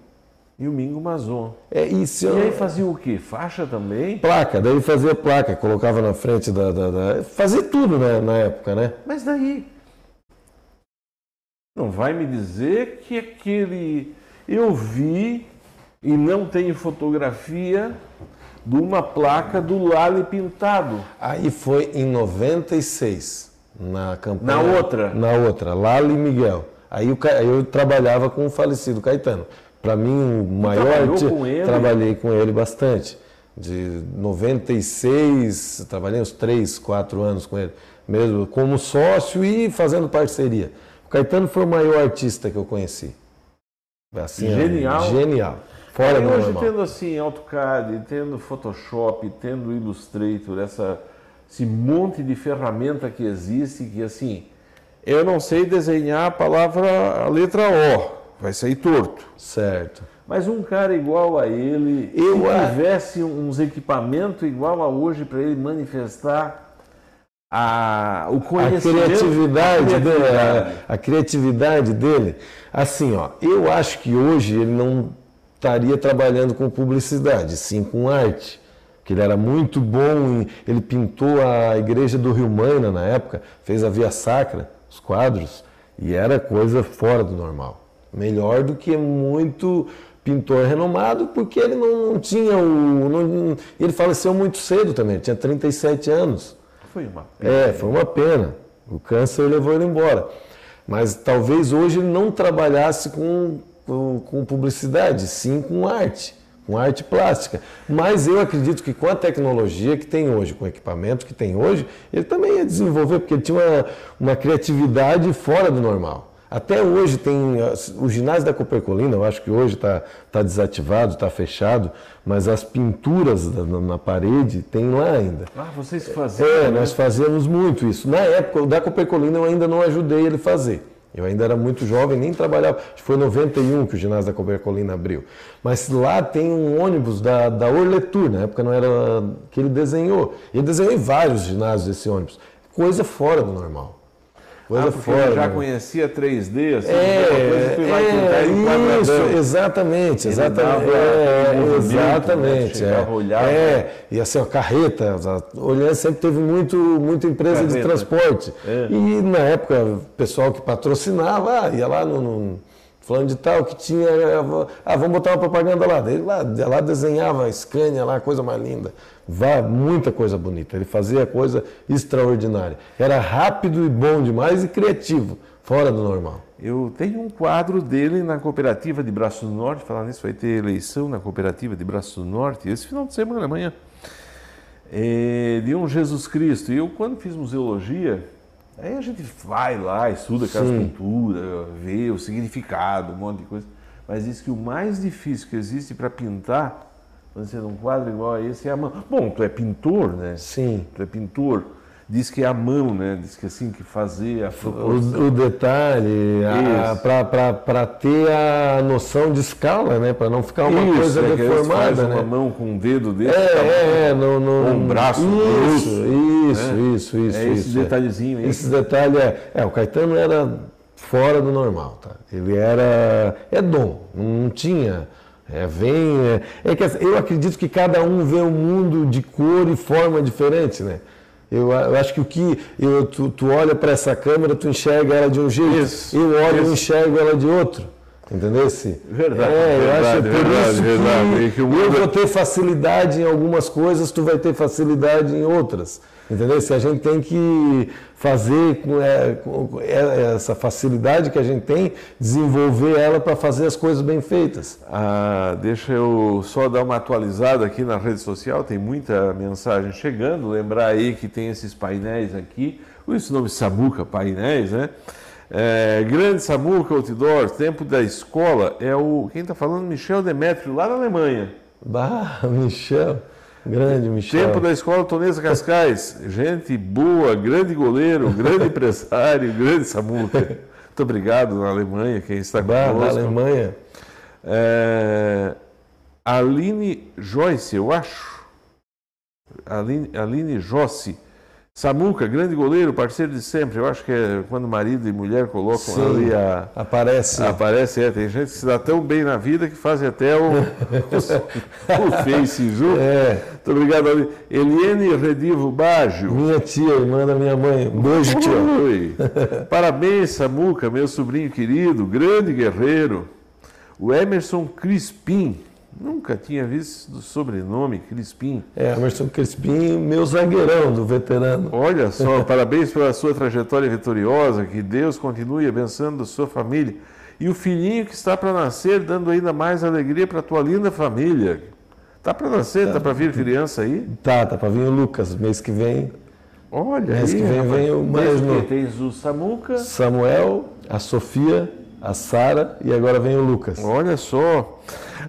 e o Mingo Mazon. É isso. E aí fazia o quê? Faixa também? Placa, daí fazia placa, colocava na frente da. da, da- fazia tudo né, na época, né? Mas daí. Não vai me dizer que aquele. Eu vi e não tenho fotografia de uma placa do Lali pintado. Aí foi em 96, na campanha. Na outra? Na outra, Lali e Miguel. Aí, aí eu trabalhava com o falecido Caetano. Para mim, o maior. arti- com ele? Trabalhei com ele bastante. De 96, trabalhei uns 3, 4 anos com ele, mesmo como sócio e fazendo parceria. O Caetano foi o maior artista que eu conheci. Assim, Genial. Genial. Fora do hoje normal. tendo assim AutoCAD, tendo Photoshop, tendo Illustrator, essa, esse monte de ferramenta que existe, que assim, eu não sei desenhar a palavra, a letra O, vai sair torto. Certo. Mas um cara igual a ele, Eu se a- tivesse uns equipamentos igual a hoje para ele manifestar a, o a conhecimento, criatividade, a dele, criatividade. a, a criatividade dele, assim, ó, eu acho que hoje ele não estaria trabalhando com publicidade, sim com arte, que ele era muito bom, em, ele pintou a igreja do Rio Maina na época, fez a Via Sacra, os quadros, e era coisa fora do normal, melhor do que muito pintor renomado, porque ele não, não tinha o, não- ele faleceu muito cedo também, tinha 37 anos. Foi uma É, foi uma pena. O câncer levou ele embora. Mas talvez hoje ele não trabalhasse com, com, com publicidade, sim com arte, com arte plástica. Mas eu acredito que com a tecnologia que tem hoje, com o equipamento que tem hoje, ele também ia desenvolver, porque ele tinha uma, uma criatividade fora do normal. Até hoje tem o ginásio da Copercolina, eu acho que hoje está tá desativado, está fechado, mas as pinturas na, na parede tem lá ainda. Ah, vocês faziam. É, né? nós fazíamos muito isso. Na época, o da Copercolina eu ainda não ajudei ele a fazer. Eu ainda era muito jovem, nem trabalhava. Acho que foi em 91 que o ginásio da Copercolina abriu. Mas lá tem um ônibus da, da Orletur, na época não era que ele desenhou. Ele desenhou em vários ginásios esse ônibus. Coisa fora do normal. Coisa Ah, fora. já do- conhecia 3D, assim, é, coisa que vai pintar é, isso, quadradão. exatamente, exatamente, é, movimento, né? exatamente, Chegava, é, olhava. é, e assim, ó, carreta, a Orleans sempre teve muito, muita empresa de Carreta. transporte, É. e na época o pessoal que patrocinava, ah, ia lá no, no falando de tal, que tinha, ah, vamos botar uma propaganda lá, Daí lá, lá desenhava a Scania lá, coisa mais linda, Vá, muita coisa bonita, ele fazia coisa extraordinária, era rápido e bom demais e criativo, fora do normal. Eu tenho um quadro dele na cooperativa de Braço do Norte. Falar nisso, vai ter eleição na cooperativa de Braço do Norte esse final de semana, amanhã. É, de um Jesus Cristo. E eu, quando fiz museologia, aí a gente vai lá, estuda aquelas pinturas, vê o significado, um monte de coisa. Mas diz que o mais difícil que existe para pintar, fazendo um quadro igual a esse, é a mão. Bom, tu é pintor, né? Sim. Tu é pintor. Diz que é a mão, né? Diz que assim, que fazer a. O, o detalhe, Isso. para ter a noção de escala, né? Para não ficar uma Isso, coisa é deformada, uma né? mão com um dedo desse É, tamanho. é, é, no, no, Ou um braço Isso, grosso, isso, né? isso, isso. É esse isso, detalhezinho aí. Esse detalhe é, é, o Caetano era fora do normal, tá? Ele era, é dom, não tinha, é, vem, é, é que eu acredito que cada um vê o mundo de cor e forma diferente, né? Eu, eu acho que o que eu, tu, tu olha para essa câmera, tu enxerga ela de um jeito, Isso, eu olho e isso. enxergo ela de outro. Entendeu? Se- Verdade, é, eu acho verdade, por verdade, isso verdade. E que eu vou ter facilidade em algumas coisas, tu vai ter facilidade em outras. Entendeu? Se a gente tem que fazer com, é, com é, essa facilidade que a gente tem, desenvolver ela para fazer as coisas bem feitas. Ah, deixa eu só dar uma atualizada aqui na rede social, tem muita mensagem chegando. Lembrar aí que tem esses painéis aqui. esse nome Samuca, painéis, né? É, grande Samuca Outdoor, tempo da escola, é o. Quem está falando? Michel Demetrio, lá na Alemanha. Bah, Michel. Grande Michel. Tempo da escola Tonesa Cascais. Gente boa, grande goleiro, grande empresário, grande Samuca. Muito obrigado na Alemanha, quem está bah, conosco. Na Alemanha. É, Aline Joyce, eu acho. Aline, Aline Jossi. Samuca, grande goleiro, parceiro de sempre. Eu acho que é quando marido e mulher colocam Sim, ali a. Aparece. Aparece, é. Tem gente que se dá tão bem na vida que faz até o, o, o Face junto. É. Muito obrigado, Aline. Eliane Redivo Baggio. Minha tia, irmã da minha mãe. Beijo, tia. Oi. Parabéns, Samuca, meu sobrinho querido, grande guerreiro. O Emerson Crispim. Nunca tinha visto o sobrenome Crispim. É, Emerson Crispim, meu zagueirão do veterano. Olha só, parabéns pela sua trajetória vitoriosa, que Deus continue abençoando a sua família. E o filhinho que está para nascer, dando ainda mais alegria para a tua linda família. Tá para nascer, tá, tá para vir criança aí? Tá, tá para vir o Lucas, mês que vem. Olha mês aí, que vem rapaz. vem o mais novo. Tens o Samuca. Samuel, a Sofia, a Sara e agora vem o Lucas. Olha só.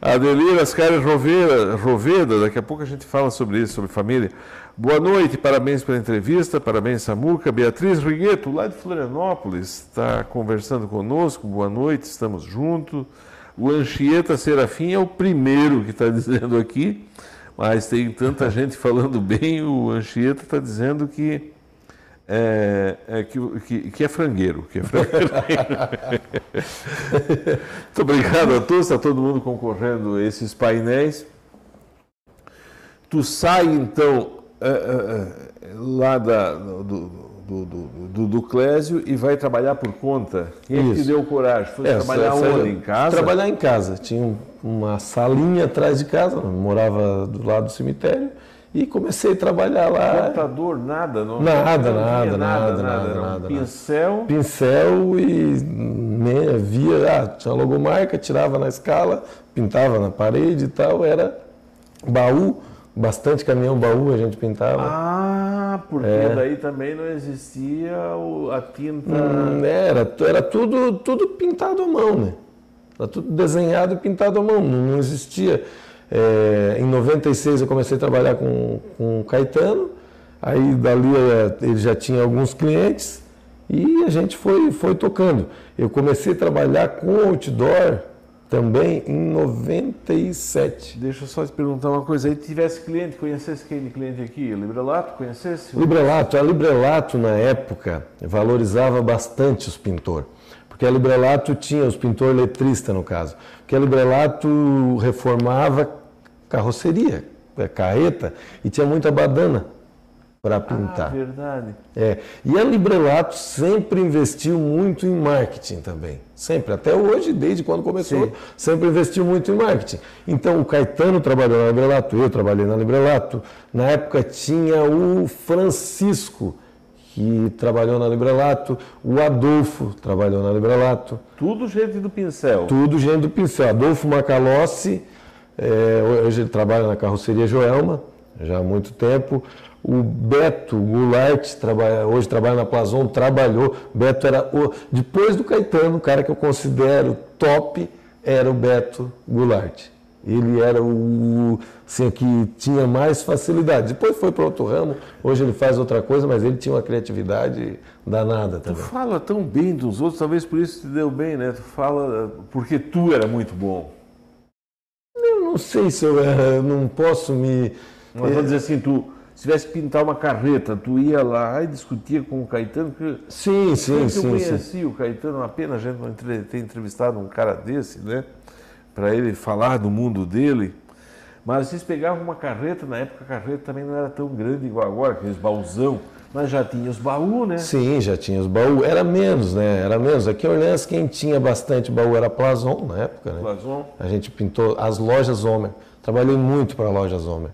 Adelira Ascares Roveda, Roveda, daqui a pouco a gente fala sobre isso, sobre família. Boa noite, parabéns pela entrevista, parabéns Samuca. Beatriz Rigueto, lá de Florianópolis, está conversando conosco. Boa noite, estamos juntos. O Anchieta Serafim é o primeiro que está dizendo aqui, mas tem tanta gente falando bem. O Anchieta está dizendo que é, é que, que, que, é frangueiro. Que é frangueiro. Muito obrigado a todos, está todo mundo concorrendo a esses painéis. Tu sai então é, é, lá da, do, do, do, do, Clésio e vai trabalhar por conta. Quem Isso. te deu coragem? Foi é, trabalhar onde? Em casa? Trabalhar em casa. Tinha uma salinha atrás de casa, morava do lado do cemitério. E comecei a trabalhar lá. Computador, nada? Não, nada, nada, nada, nada, nada, nada, Pincel? Pincel e me, via, ah, tinha logomarca, tirava na escala, pintava na parede e tal, era baú, bastante caminhão baú a gente pintava. Ah, porque é. daí também não existia a tinta... Hum, era, era tudo, tudo pintado à mão, né? Era tudo desenhado e pintado à mão, não existia... É, em 96 eu comecei a trabalhar com, com o Caetano, aí dali ele já tinha alguns clientes e a gente foi, foi tocando. Eu comecei a trabalhar com outdoor também em 97. Deixa eu só te perguntar uma coisa. Aí tivesse cliente, conhecesse quem de cliente aqui? Librelato, conhecesse? Librelato. A Librelato, na época, valorizava bastante os pintores. Porque a Librelato tinha os pintores letristas, no caso. Porque a Librelato reformava carroceria, é, carreta, e tinha muita badana para pintar. Ah, verdade. É. E a Librelato sempre investiu muito em marketing também. Sempre, até hoje, desde quando começou, Sim. sempre investiu muito em marketing. Então o Caetano trabalhou na Librelato, eu trabalhei na Librelato. Na época tinha o Francisco, que trabalhou na Librelato, o Adolfo trabalhou na Librelato. Tudo gente do pincel. Tudo gente do pincel. Adolfo Macalossi é, hoje ele trabalha na carroceria Joelma, já há muito tempo. O Beto Goulart, trabalha, hoje trabalha na Plazon, trabalhou. Beto era o. Depois do Caetano, o cara que eu considero top era o Beto Goulart. Ele era o assim, que tinha mais facilidade. Depois foi para outro ramo, hoje ele faz outra coisa, mas ele tinha uma criatividade danada também. Tu fala tão bem dos outros, talvez por isso te deu bem, né? Tu fala porque tu era muito bom. Não sei se eu, eu não posso me. Mas vou dizer assim, tu se tivesse que pintar uma carreta, tu ia lá e discutia com o Caetano. Que sim, sim, sim. Eu conheci sim. o Caetano, uma pena a gente não ter entrevistado um cara desse, né? Para ele falar do mundo dele. Mas vocês pegavam uma carreta, na época a carreta também não era tão grande igual agora, aqueles baúzão. Mas já tinha os baús, né? Sim, já tinha os baús. Era menos, né? Era menos. Aqui em Orleans, quem tinha bastante baú era a Plazon, na época, né? Plazon. A gente pintou as lojas Homer. Trabalhei muito para lojas Homer.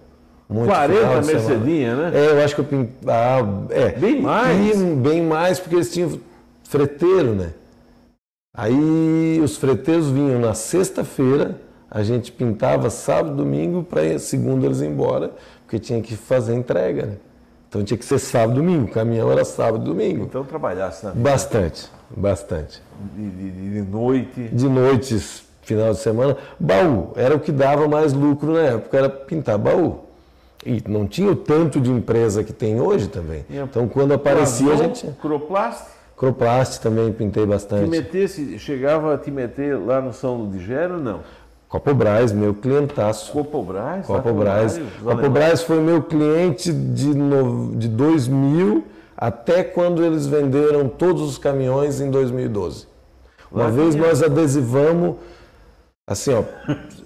Muito 40 Mercedinha, né? É, eu acho que eu pintei. Ah, é. Bem mais? E, bem mais, porque eles tinham freteiro, né? Aí os freteiros vinham na sexta-feira, a gente pintava sábado, domingo, para segunda eles ir embora, porque tinha que fazer entrega, né? Então tinha que ser sábado e domingo. O caminhão era sábado e domingo. Então trabalhasse na Bastante, bastante. de, de, de noite. De noites, final de semana, baú. Era o que dava mais lucro na época, era pintar baú. E não tinha o tanto de empresa que tem hoje também. Então quando aparecia a gente. Croplast, Croplast também pintei te bastante. metesse, chegava a te meter lá no São Ludigero, não. Copobras, meu clientaço. Copobras? Copobras. Copobras foi meu cliente de, no, de 2000 até quando eles venderam todos os caminhões em 2012. Uma vez nós adesivamos, assim, ó,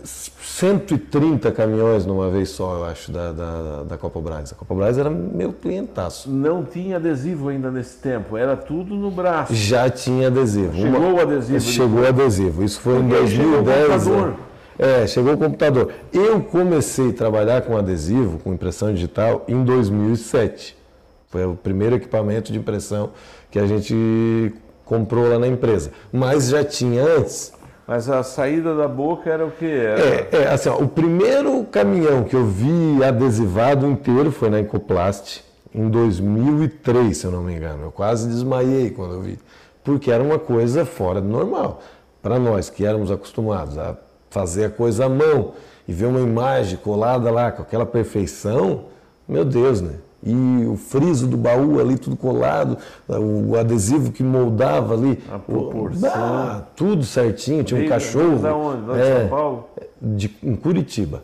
130 caminhões numa vez só, eu acho, da, da, da Copobras. A Copobras era meu clientaço. Não tinha adesivo ainda nesse tempo, era tudo no braço. Já tinha adesivo. Chegou o adesivo Chegou o adesivo. Isso foi em Porque o 2010. É, chegou o computador. Eu comecei a trabalhar com adesivo, com impressão digital, em 2007. Foi o primeiro equipamento de impressão que a gente comprou lá na empresa. Mas já tinha antes. Mas a saída da boca era o quê? Era... É, é, assim, ó, o primeiro caminhão que eu vi adesivado inteiro foi na Ecoplast, em 2003, se eu não me engano. Eu quase desmaiei quando eu vi, porque era uma coisa fora do normal. Para nós que éramos acostumados a fazer a coisa à mão e ver uma imagem colada lá com aquela perfeição, meu Deus, né? E o friso do baú ali tudo colado, o adesivo que moldava ali, A proporção. Ah, tudo certinho, tinha um Veio- cachorro. Da onde? Lá de É, São Paulo? de, em Curitiba.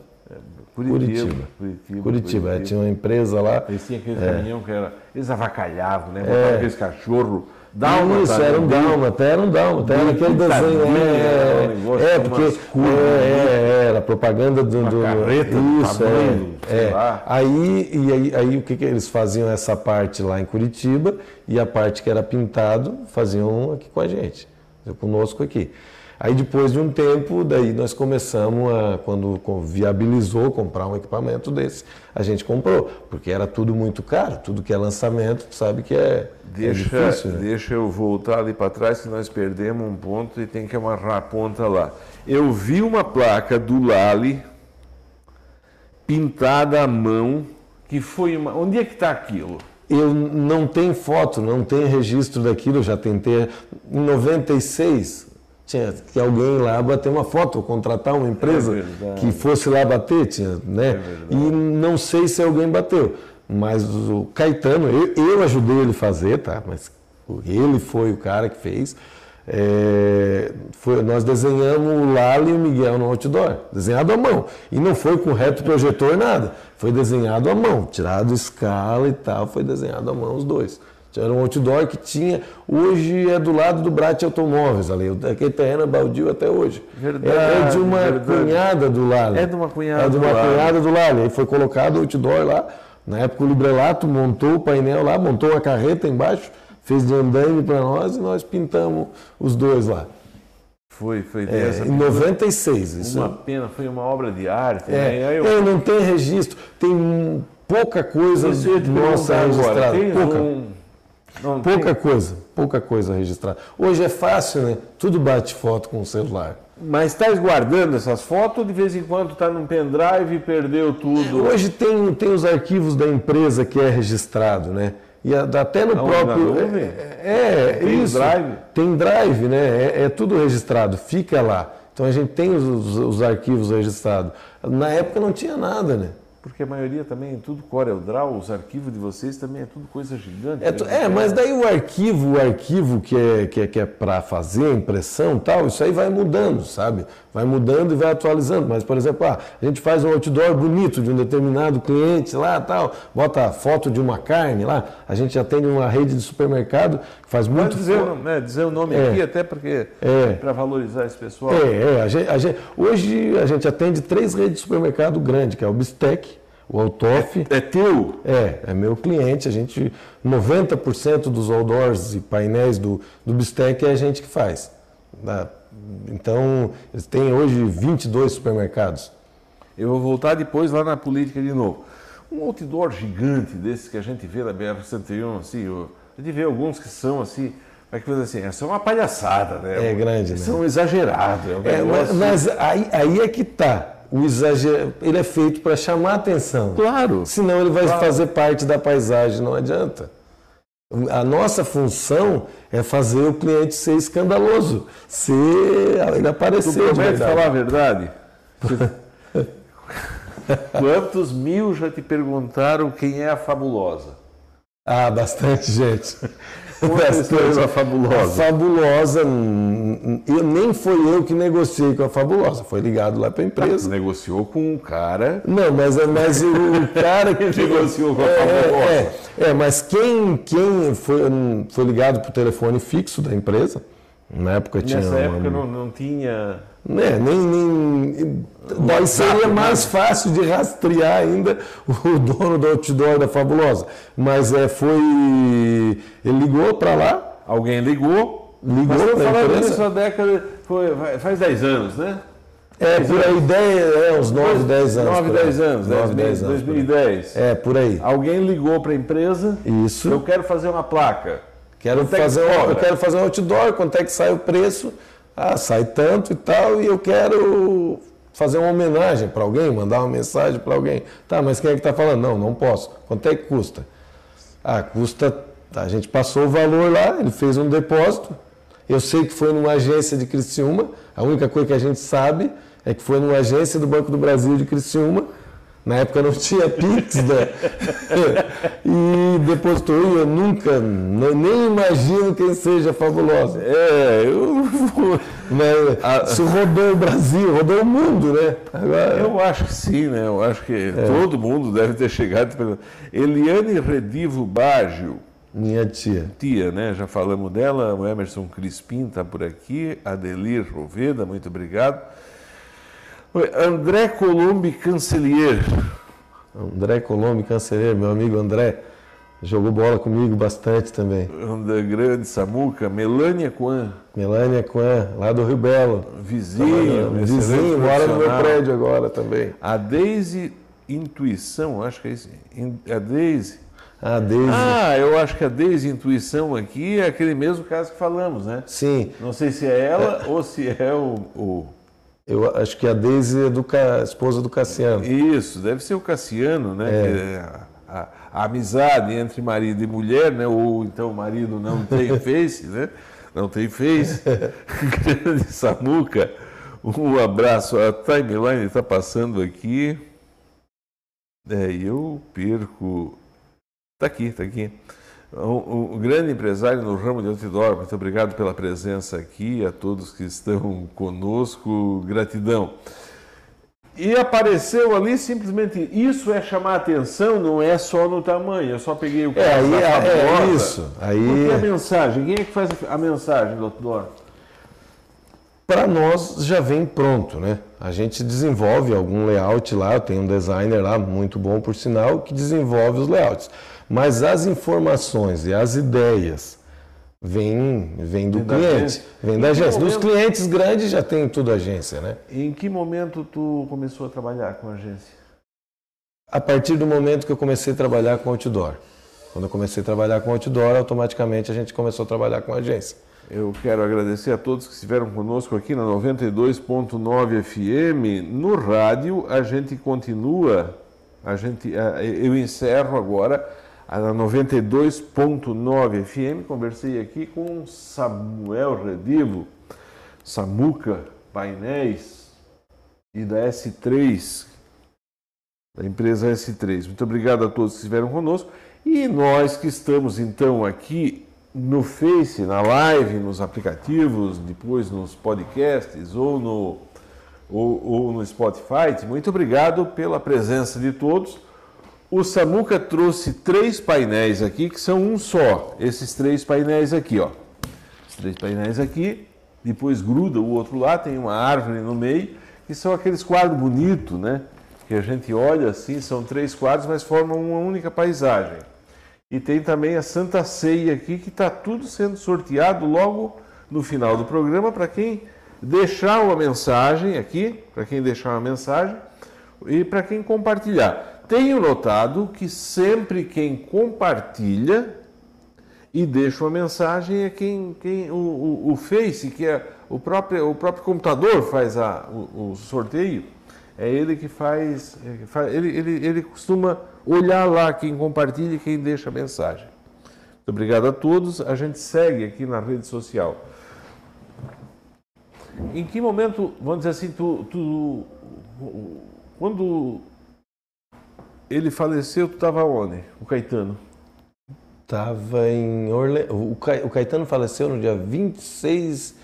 Curitiba. Curitiba. Curitiba. Curitiba. é, tinha uma empresa lá. Eles tinham aquele caminhão que era. Eles avacalhavam, né? Botavam aqueles cachorros. Dálmata, Isso, né? era um dálmata, era um dálmata, era aquele desenho. É, negócio é, com porque é, é, era propaganda do. Do carreta isso, tamanho, é, é. Aí, e aí, aí o que, que eles faziam essa parte lá em Curitiba e a parte que era pintado faziam aqui com a gente, conosco aqui. Aí depois de um tempo, daí nós começamos a, quando viabilizou comprar um equipamento desse, a gente comprou, porque era tudo muito caro, tudo que é lançamento, tu sabe que é, é Deixa, difícil. né? deixa eu voltar ali para trás, que nós perdemos um ponto e tem que amarrar a ponta lá. Eu vi uma placa do Lali pintada à mão, que foi uma. Onde é que está aquilo? Eu não tenho foto, não tenho registro daquilo, eu já tentei. Em 96, tinha que alguém lá bater uma foto, contratar uma empresa É que fosse lá bater, tinha, né? e não sei se alguém bateu. Mas o Caetano, eu, eu ajudei ele a fazer, tá? Mas ele foi o cara que fez. É, foi- nós desenhamos o Lali e o Miguel no outdoor, desenhado à mão. E não foi com reto projetor, nada. Foi desenhado à mão, tirado escala e tal, foi desenhado à mão os dois. Era um outdoor que tinha, hoje é do lado do Brat Automóveis ali, aquele terreno é baldio até hoje. Verdade, é, é de uma verdade. cunhada do Lali. É de uma cunhada É de do uma Lali. cunhada do Lali. Aí foi colocado o outdoor lá. Na época o Librelato montou o painel lá, montou uma carreta embaixo, fez de andaime para nós e nós pintamos os dois lá. Foi, foi É, em 96, isso. Uma pena, foi uma obra de arte. né? É, Aí eu- é, não tem registro, tem pouca coisa nossa agora. registrada. Tens Pouca, um- não, pouca tem- coisa, pouca coisa registrada. Hoje é fácil, né? Tudo bate foto com o celular. Mas estás guardando essas fotos ou de vez em quando está num pendrive e perdeu tudo? Hoje tem, tem os arquivos da empresa que é registrado, né? E até no Aonde, próprio. nuvem? É, é Tem isso. drive? Tem drive, né? É, é tudo registrado, fica lá. Então a gente tem os- os arquivos registrados. Na época não tinha nada, né? Porque a maioria também é tudo Corel Draw, os arquivos de vocês também é tudo coisa gigante. É, né? tu- é, mas daí o arquivo, o arquivo que é, que é, que é para fazer a impressão e tal, isso aí vai mudando, sabe? Vai mudando e vai atualizando. Mas, por exemplo, ah, a gente faz um outdoor bonito de um determinado cliente lá tal, bota foto de uma carne lá. A gente atende uma rede de supermercado que faz Pode muito dizer, fo- né, dizer o nome É. aqui, até porque É. para valorizar esse pessoal. É, é a gente, a gente- hoje a gente atende três redes de supermercado grande, que é o Bistec, o Altoff. É teu? É, é meu cliente. A gente, 90% dos outdoors e painéis do, do Bistec é a gente que faz. Então, eles têm hoje 22 supermercados. Eu vou voltar depois lá na política de novo. Um outdoor gigante desses que a gente vê na BR-101, assim, a gente vê alguns que são assim, é que assim, essa é uma palhaçada, né? É grande, né? São exagerados. É um É, mas mas aí, aí é que tá. o exagero, ele é feito para chamar atenção. Claro. Senão ele vai Claro. fazer parte da paisagem, não adianta. A nossa função é fazer o cliente ser escandaloso, ser ele Tu aparecer de promete falar a verdade? Quantos mil já te perguntaram quem é a fabulosa? Ah, bastante gente. Conta a história da fabulosa. A fabulosa, eu, nem foi eu que negociei com a fabulosa, foi ligado lá para a empresa. Negociou com um cara Não, mas, é- mas o, o cara que Negociou com a é, fabulosa. é, é, mas quem, quem foi, foi ligado para o telefone fixo da empresa, na época tinha. Nessa uma- época não, não tinha. né, nem, nem, daí seria mais fácil de rastrear ainda o dono do outdoor da Fabulosa. Mas é, foi. Ele ligou para lá, Alguém ligou. Ligou Mas pra falando há década. Foi, faz 10 anos, né? é por aí, 10, é, uns 9, 10 anos. 9, por aí. 10 anos, 9, 10, 10 anos. por aí. 2010. É, por aí. Alguém ligou para a empresa. Isso. Eu quero fazer uma placa. Quero é fazer, um, eu quero fazer um outdoor, quanto é que sai o preço? Ah, sai tanto e tal, e eu quero fazer uma homenagem para alguém, mandar uma mensagem para alguém. Tá, mas quem é que está falando? Não, não posso. Quanto é que custa? Ah, custa. A gente passou o valor lá, ele fez um depósito. Eu sei que foi numa agência de Criciúma. A única coisa que a gente sabe é que foi numa agência do Banco do Brasil de Criciúma. Na época não tinha Pix, né? e depositou. E eu nunca, nem imagino quem seja fabulosa. É, eu. Mas, isso rodou o Brasil, rodou o mundo, né? Agora, Eu acho que sim, né? Eu acho que todo mundo deve ter chegado e. Eliane Redivo Baggio, minha tia. tia, né? Já falamos dela. O Emerson Crispim está por aqui. Adelir Roveda, muito obrigado. André Colombi Cancelier. André Colombo, cancereiro, meu amigo André, jogou bola comigo bastante também. André Grande Samuca. Melânia Quan, Melânia Quan, lá do Rio Belo. vizinho. Vizinho, excelente mora no meu prédio agora também. A Deise Intuição, acho que é isso. In- A Deise. Ah, Deise. Ah, eu acho que a Deise Intuição aqui é aquele mesmo caso que falamos, né? Sim, Não sei se é ela ou se é o, o- eu acho que a Deise é do Ca- esposa do Cassiano. Isso, deve ser o Cassiano, né? Que é a, a- amizade entre marido e mulher, né? Ou então o marido não tem face, né? Não tem face. Grande Samuca. Um abraço. A timeline está passando aqui. É, eu perco. Está aqui, está aqui. Um, um grande empresário no ramo de outdoor, muito obrigado pela presença aqui, a todos que estão conosco, gratidão. E apareceu ali simplesmente, isso é chamar atenção, não é só no tamanho, eu só peguei o É, caso aí é, é isso. Aí, Porque a mensagem, quem é que faz a mensagem do outdoor? para nós já vem pronto, né? A gente desenvolve algum layout lá, tem um designer lá muito bom por sinal que desenvolve os layouts. Mas as informações e as ideias vêm vêm do Vem cliente, vem Em da agência. Momento- clientes grandes já tem tudo agência, né? Em que momento tu começou a trabalhar com a agência? A partir do momento que eu comecei a trabalhar com outdoor. Quando eu comecei a trabalhar com outdoor, automaticamente a gente começou a trabalhar com agência. Eu quero agradecer a todos que estiveram conosco aqui na 92.9 FM. No rádio, a gente continua, a gente, eh, eu encerro agora a 92.9 FM. Conversei aqui com Samuel Redivo, Samuca Painéis e da S3, da empresa S3. Muito obrigado a todos que estiveram conosco. E nós que estamos então aqui no Face, na live, nos aplicativos, depois nos podcasts ou no, ou, ou no Spotify, muito obrigado pela presença de todos. O Samuca trouxe três painéis aqui que são um só. Esses três painéis aqui, ó. Os três painéis aqui, depois gruda o outro lá, tem uma árvore no meio, que são aqueles quadros bonitos, né? Que a gente olha assim, são três quadros, mas formam uma única paisagem. E tem também a Santa Ceia aqui, que está tudo sendo sorteado logo no final do programa para quem deixar uma mensagem aqui, para quem deixar uma mensagem e para quem compartilhar. Tenho notado que sempre quem compartilha e deixa uma mensagem é quem, quem o, o, o Face, que é o próprio, o próprio computador faz a, o, o sorteio, É ele que faz, é, ele, ele, ele costuma olhar lá quem compartilha e quem deixa a mensagem. Muito obrigado a todos. A gente segue aqui na rede social. Em que momento, vamos dizer assim, tu, tu quando ele faleceu, tu estava onde? O Caetano? Estava em Orle... O Caetano faleceu no dia 26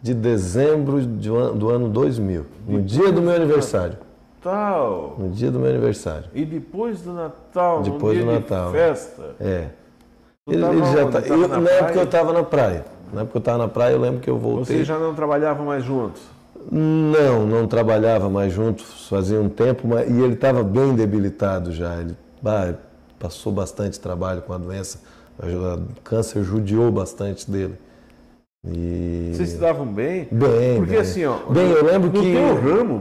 de dezembro do ano 2000, no dia do meu aniversário. Natal. No dia do meu aniversário. E depois do Natal, depois do Natal. festa. É. Ele, ele já tá, eu, na, na época eu estava na praia. Na época eu estava na praia, eu lembro que eu voltei. Vocês já não trabalhavam mais juntos? Não, não trabalhava mais juntos, fazia um tempo, mas, e ele estava bem debilitado já. Ele passou bastante trabalho com a doença, o câncer judiou bastante dele. E... Vocês se davam bem? Bem, Porque bem. assim, ó, bem, eu lembro no que teu ramo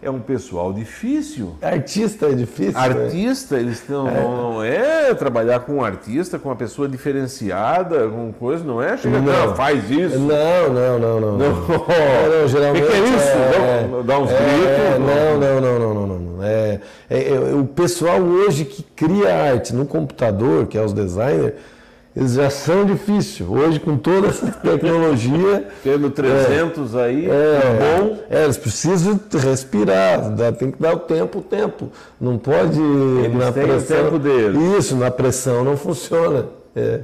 é um pessoal difícil. Artista é difícil. Artista, né? eles têm, é. Não, não, é trabalhar com um artista, com uma pessoa diferenciada, com coisa, não é? Chega, não, não faz isso. Não, não, não, não. Não, não, não geralmente. O que, é isso? É, dá uns é, gritos? Não, não, não, não, não, não. É, é, é, o pessoal hoje que cria arte no computador, que é os designers eles já são difíceis. Hoje, com toda essa tecnologia. Tendo 300 é, aí, é, bom. É, eles precisam respirar, dá, tem que dar o tempo, o tempo. Não pode. Eles na têm pressão, o tempo deles. Isso, na pressão não funciona. É.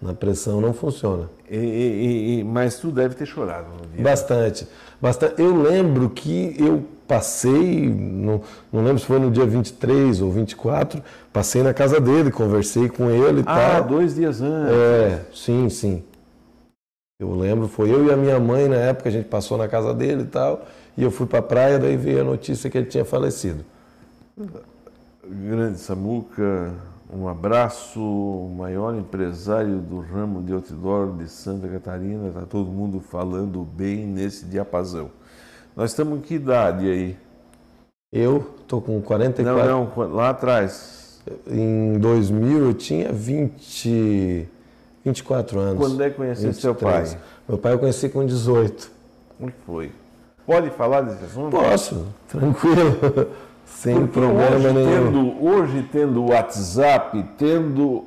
Na pressão não funciona. E, e, e, mas tu deve ter chorado no dia. Bastante. Bastante. Eu lembro que eu passei, não, não lembro se foi no dia 23 ou 24, passei na casa dele, conversei com ele e ah, tal. Ah, dois dias antes. É, sim, sim. Eu lembro, foi eu e a minha mãe na época, a gente passou na casa dele e tal, e eu fui para a praia, daí veio a notícia que ele tinha falecido. Grande Samuca, um abraço, o maior empresário do ramo de outdoor de Santa Catarina, está todo mundo falando bem nesse diapasão. Nós estamos em que idade aí? Eu estou com 44. Não, não, lá atrás. Em 2000 eu tinha 20, 24 anos. Quando é que conheceu seu pai? Meu pai eu conheci com 18. Como foi? Pode falar desse assunto? Posso, tranquilo. Sem Porque problema hoje, nenhum. Tendo, hoje tendo WhatsApp, tendo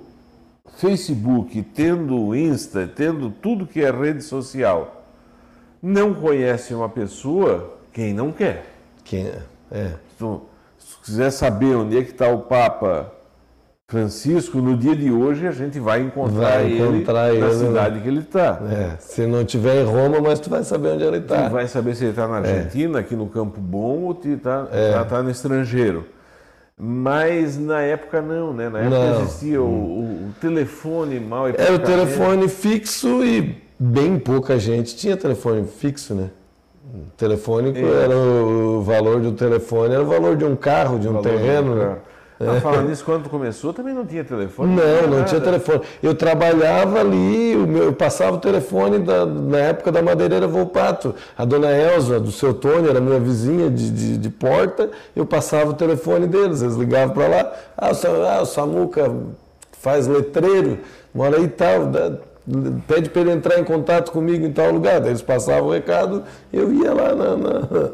Facebook, tendo Insta, tendo tudo que é rede social, não conhece uma pessoa quem não quer. Quem é? é. Então, se quiser saber onde é que está o Papa Francisco, no dia de hoje a gente vai encontrar, vai encontrar ele, ele, na cidade que ele está. É, se não estiver em Roma, mas tu vai saber onde ele está. Tu vai saber se ele está na é. Argentina, é. aqui no Campo Bom, ou está é. tá, tá no estrangeiro. Mas na época não, né? Na época não. existia o, o, o telefone mal. Era o telefone fixo e bem pouca gente tinha telefone fixo, né? Telefônico é. era o, valor do telefone, era o valor de um carro, de um terreno. Né? É. falando nisso, quando começou também não tinha telefone? Não, não, não tinha telefone. Eu trabalhava ali, o meu, eu passava o telefone da, na época da madeireira Volpato. A dona Elza, do seu Tony, era minha vizinha de, de, de porta, eu passava o telefone deles, eles ligavam para lá, ah o, ah, o Samuca faz letreiro, mora aí e tal. Da, pede para ele entrar em contato comigo em tal lugar. Daí eles passavam o recado, eu ia lá na. na...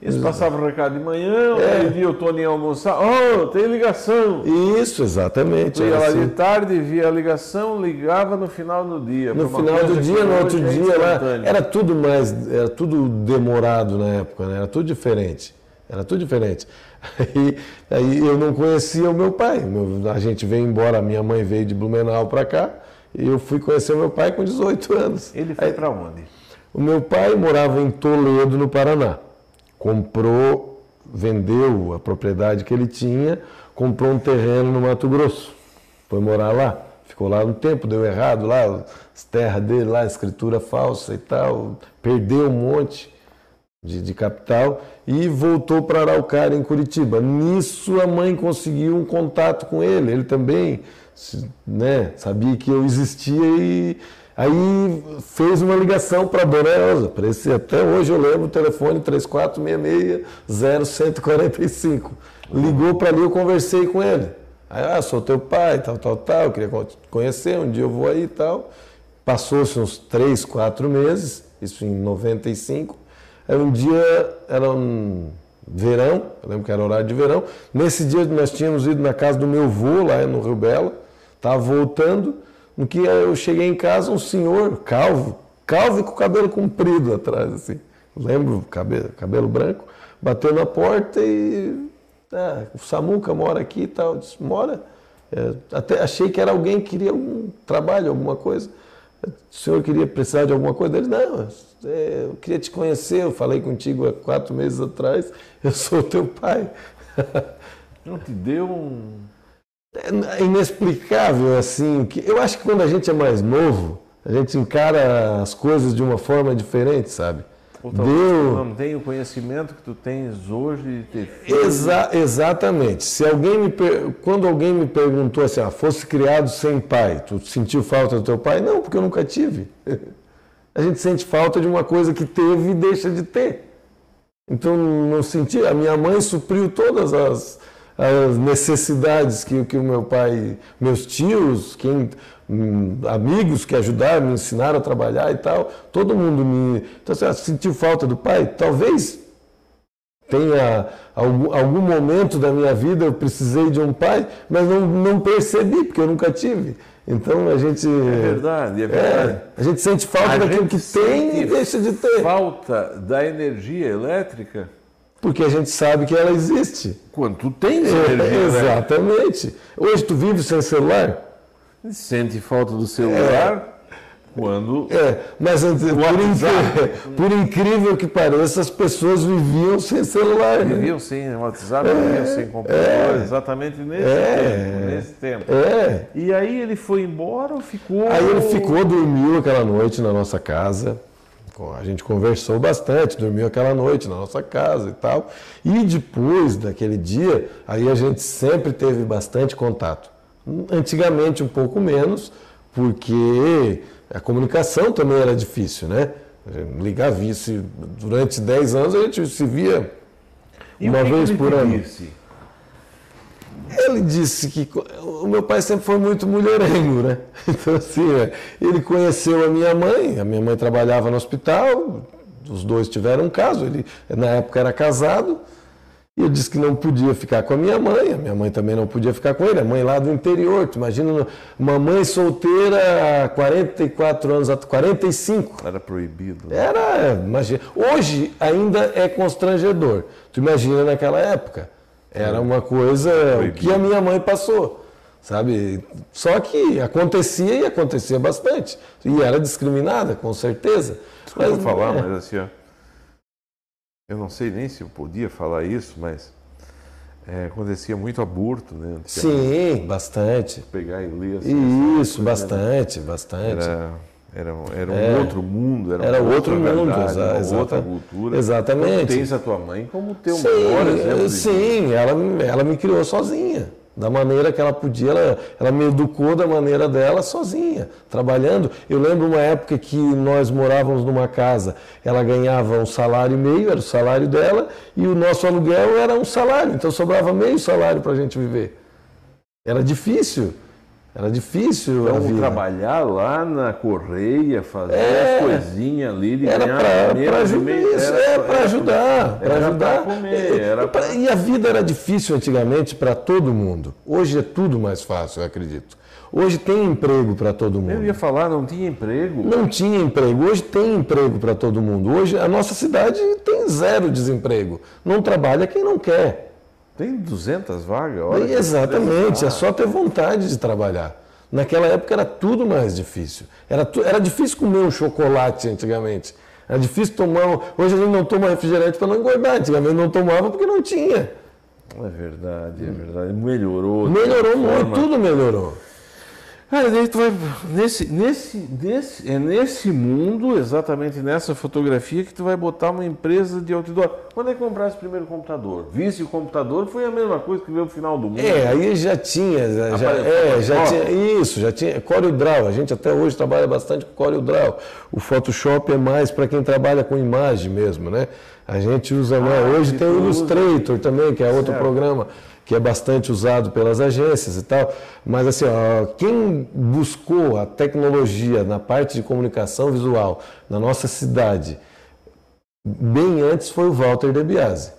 Eles passavam o recado de manhã, é. aí via o Tony almoçar, oh, tem ligação. Isso, exatamente. ia lá assim. de tarde, via a ligação, ligava no final do dia. No final do dia, no outro é dia, lá, era tudo mais, era tudo demorado na época, né? era tudo diferente. Era tudo diferente. Aí, aí eu não conhecia o meu pai. Meu, a gente veio embora, minha mãe veio de Blumenau para cá. Eu fui conhecer o meu pai com 18 anos. Ele foi para onde? O meu pai morava em Toledo, no Paraná. Comprou, vendeu a propriedade que ele tinha, comprou um terreno no Mato Grosso. Foi morar lá. Ficou lá um tempo, deu errado lá, as terras dele lá, escritura falsa e tal. Perdeu um monte de, de capital e voltou para Araucária, em Curitiba. Nisso a mãe conseguiu um contato com ele. Ele também né, sabia que eu existia e aí fez uma ligação para a Dona Elza. Esse, até hoje eu lembro o telefone 3466-0145. Ligou para ali, eu conversei com ele. Aí, ah, sou teu pai, tal, tal, tal, eu queria conhecer, um dia eu vou aí e tal. Passou-se uns três, quatro meses, isso em 95. Aí um dia, eram verão, eu lembro que era horário de verão. Nesse dia nós tínhamos ido na casa do meu avô, lá no Rio Belo, estava voltando. No que eu cheguei em casa, um senhor calvo, calvo e com o cabelo comprido atrás, assim. Lembro, cabelo, cabelo branco, bateu na porta e. Ah, o Samuca mora aqui e tal. Eu disse, mora? É, até achei que era alguém que queria algum trabalho, alguma coisa. O senhor queria precisar de alguma coisa? Ele, não, é, eu queria te conhecer, eu falei contigo há quatro meses atrás, eu sou teu pai. Não te deu um. É inexplicável, assim, que eu acho que quando a gente é mais novo, a gente encara as coisas de uma forma diferente, sabe? Ou Deu... tu não tem o conhecimento que tu tens hoje de ter. Exa exatamente. Se alguém me per... Quando alguém me perguntou assim, ah, fosse criado sem pai, tu sentiu falta do teu pai? Não, porque eu nunca tive. a gente sente falta de uma coisa que teve e deixa de ter. Então não senti. A minha mãe supriu todas as, as necessidades que, que o meu pai, meus tios, quem Hum, amigos que ajudaram, me ensinaram a trabalhar e tal. Todo mundo me. Então, você sentiu falta do pai? Talvez tenha algum, algum momento da minha vida eu precisei de um pai, mas não, não percebi, porque eu nunca tive. Então a gente. É verdade, é verdade. É, a gente sente falta a daquilo que tem e deixa de ter. Falta da energia elétrica. Porque a gente sabe que ela existe. Quando tu tens é, energia. Exatamente. Hoje tu vive sem celular? Sente falta do celular. É. Quando. É, mas por, incrível, por incrível que pareça, as pessoas viviam sem celular. Né? Viviam sem WhatsApp, é, viviam sem computador, é, exatamente nesse é, tempo. Nesse tempo. É. E aí ele foi embora ou ficou. Aí ele ficou, dormiu aquela noite na nossa casa. A gente conversou bastante, dormiu aquela noite na nossa casa e tal. E depois daquele dia, aí a gente sempre teve bastante contato. Antigamente um pouco porque a comunicação também era difícil, né? Ligar vice durante 10 anos a gente se via e uma vez por ano. Disse? Ele disse que o meu pai sempre foi muito mulherengo, né? Então, assim, é, ele conheceu a minha mãe, a minha mãe trabalhava no hospital, os dois tiveram um caso, ele na época era casado, e eu disse que não podia ficar com a minha mãe, a minha mãe também não podia ficar com ele, a mãe lá do interior. Tu imagina uma mãe solteira há 44 anos, 45. Era proibido. Né? Era, imagina. Hoje ainda é constrangedor. Tu imagina naquela época. Era uma coisa o que a minha mãe passou. Sabe? Só que acontecia e acontecia bastante. E era discriminada, com certeza. Desculpa mas, falar, é... mas assim, ó eu não sei nem se eu podia falar isso, mas é, acontecia muito aborto, né? Sim, bastante. Pegar e ler assim, Isso, bastante, bastante. Era, era, era um é, outro mundo, era, era outro mundo, verdade, uma outra cultura. Exatamente. Então, tens a tua mãe como teu sim, maior exemplo. Sim, ela, ela me criou sozinha da maneira que ela podia, ela, ela me educou da maneira dela sozinha, trabalhando. Eu lembro uma época que nós morávamos numa casa, ela ganhava um salário e meio, era o salário dela, e o nosso aluguel era um salário, então sobrava meio salário para a gente viver. Era difícil. Era difícil então, trabalhar lá na Correia, fazer é, as coisinhas ali, de era para ajudar, isso, é, para ajudar, para ajudar. Comer, era pra... E a vida era difícil antigamente para todo mundo. Hoje é tudo mais fácil, eu acredito. Hoje tem emprego para todo mundo. Eu ia falar, não tinha emprego. Não tinha emprego. Hoje tem emprego para todo mundo. Hoje a nossa cidade tem zero desemprego. Não trabalha quem não quer. Tem 200 vagas? Olha Exatamente, é só ter vontade de trabalhar. Naquela época era tudo mais difícil. Era, tu, era difícil comer um chocolate antigamente. Era difícil tomar. Hoje a gente não toma refrigerante para não engordar. Antigamente não tomava porque não tinha. É verdade, é verdade. Melhorou. Melhorou muito, tudo melhorou. Cara, daí tu vai nesse, nesse, nesse, é nesse mundo, exatamente nessa fotografia, que tu vai botar uma empresa de outdoor. Quando é que comprasse o primeiro computador? Visse o computador, foi a mesma coisa que veio o final do mundo. É, aí já tinha, já, é, já tinha, isso, já tinha, CorelDRAW, a gente até hoje trabalha bastante com CorelDRAW. O Photoshop é mais para quem trabalha com imagem mesmo, né? A gente usa, né? ah, hoje tem o Illustrator usa. também, que é outro certo. programa que é bastante usado pelas agências e tal. Mas assim, ó, quem buscou a tecnologia na parte de comunicação visual na nossa cidade bem antes foi o Walter De Biasi.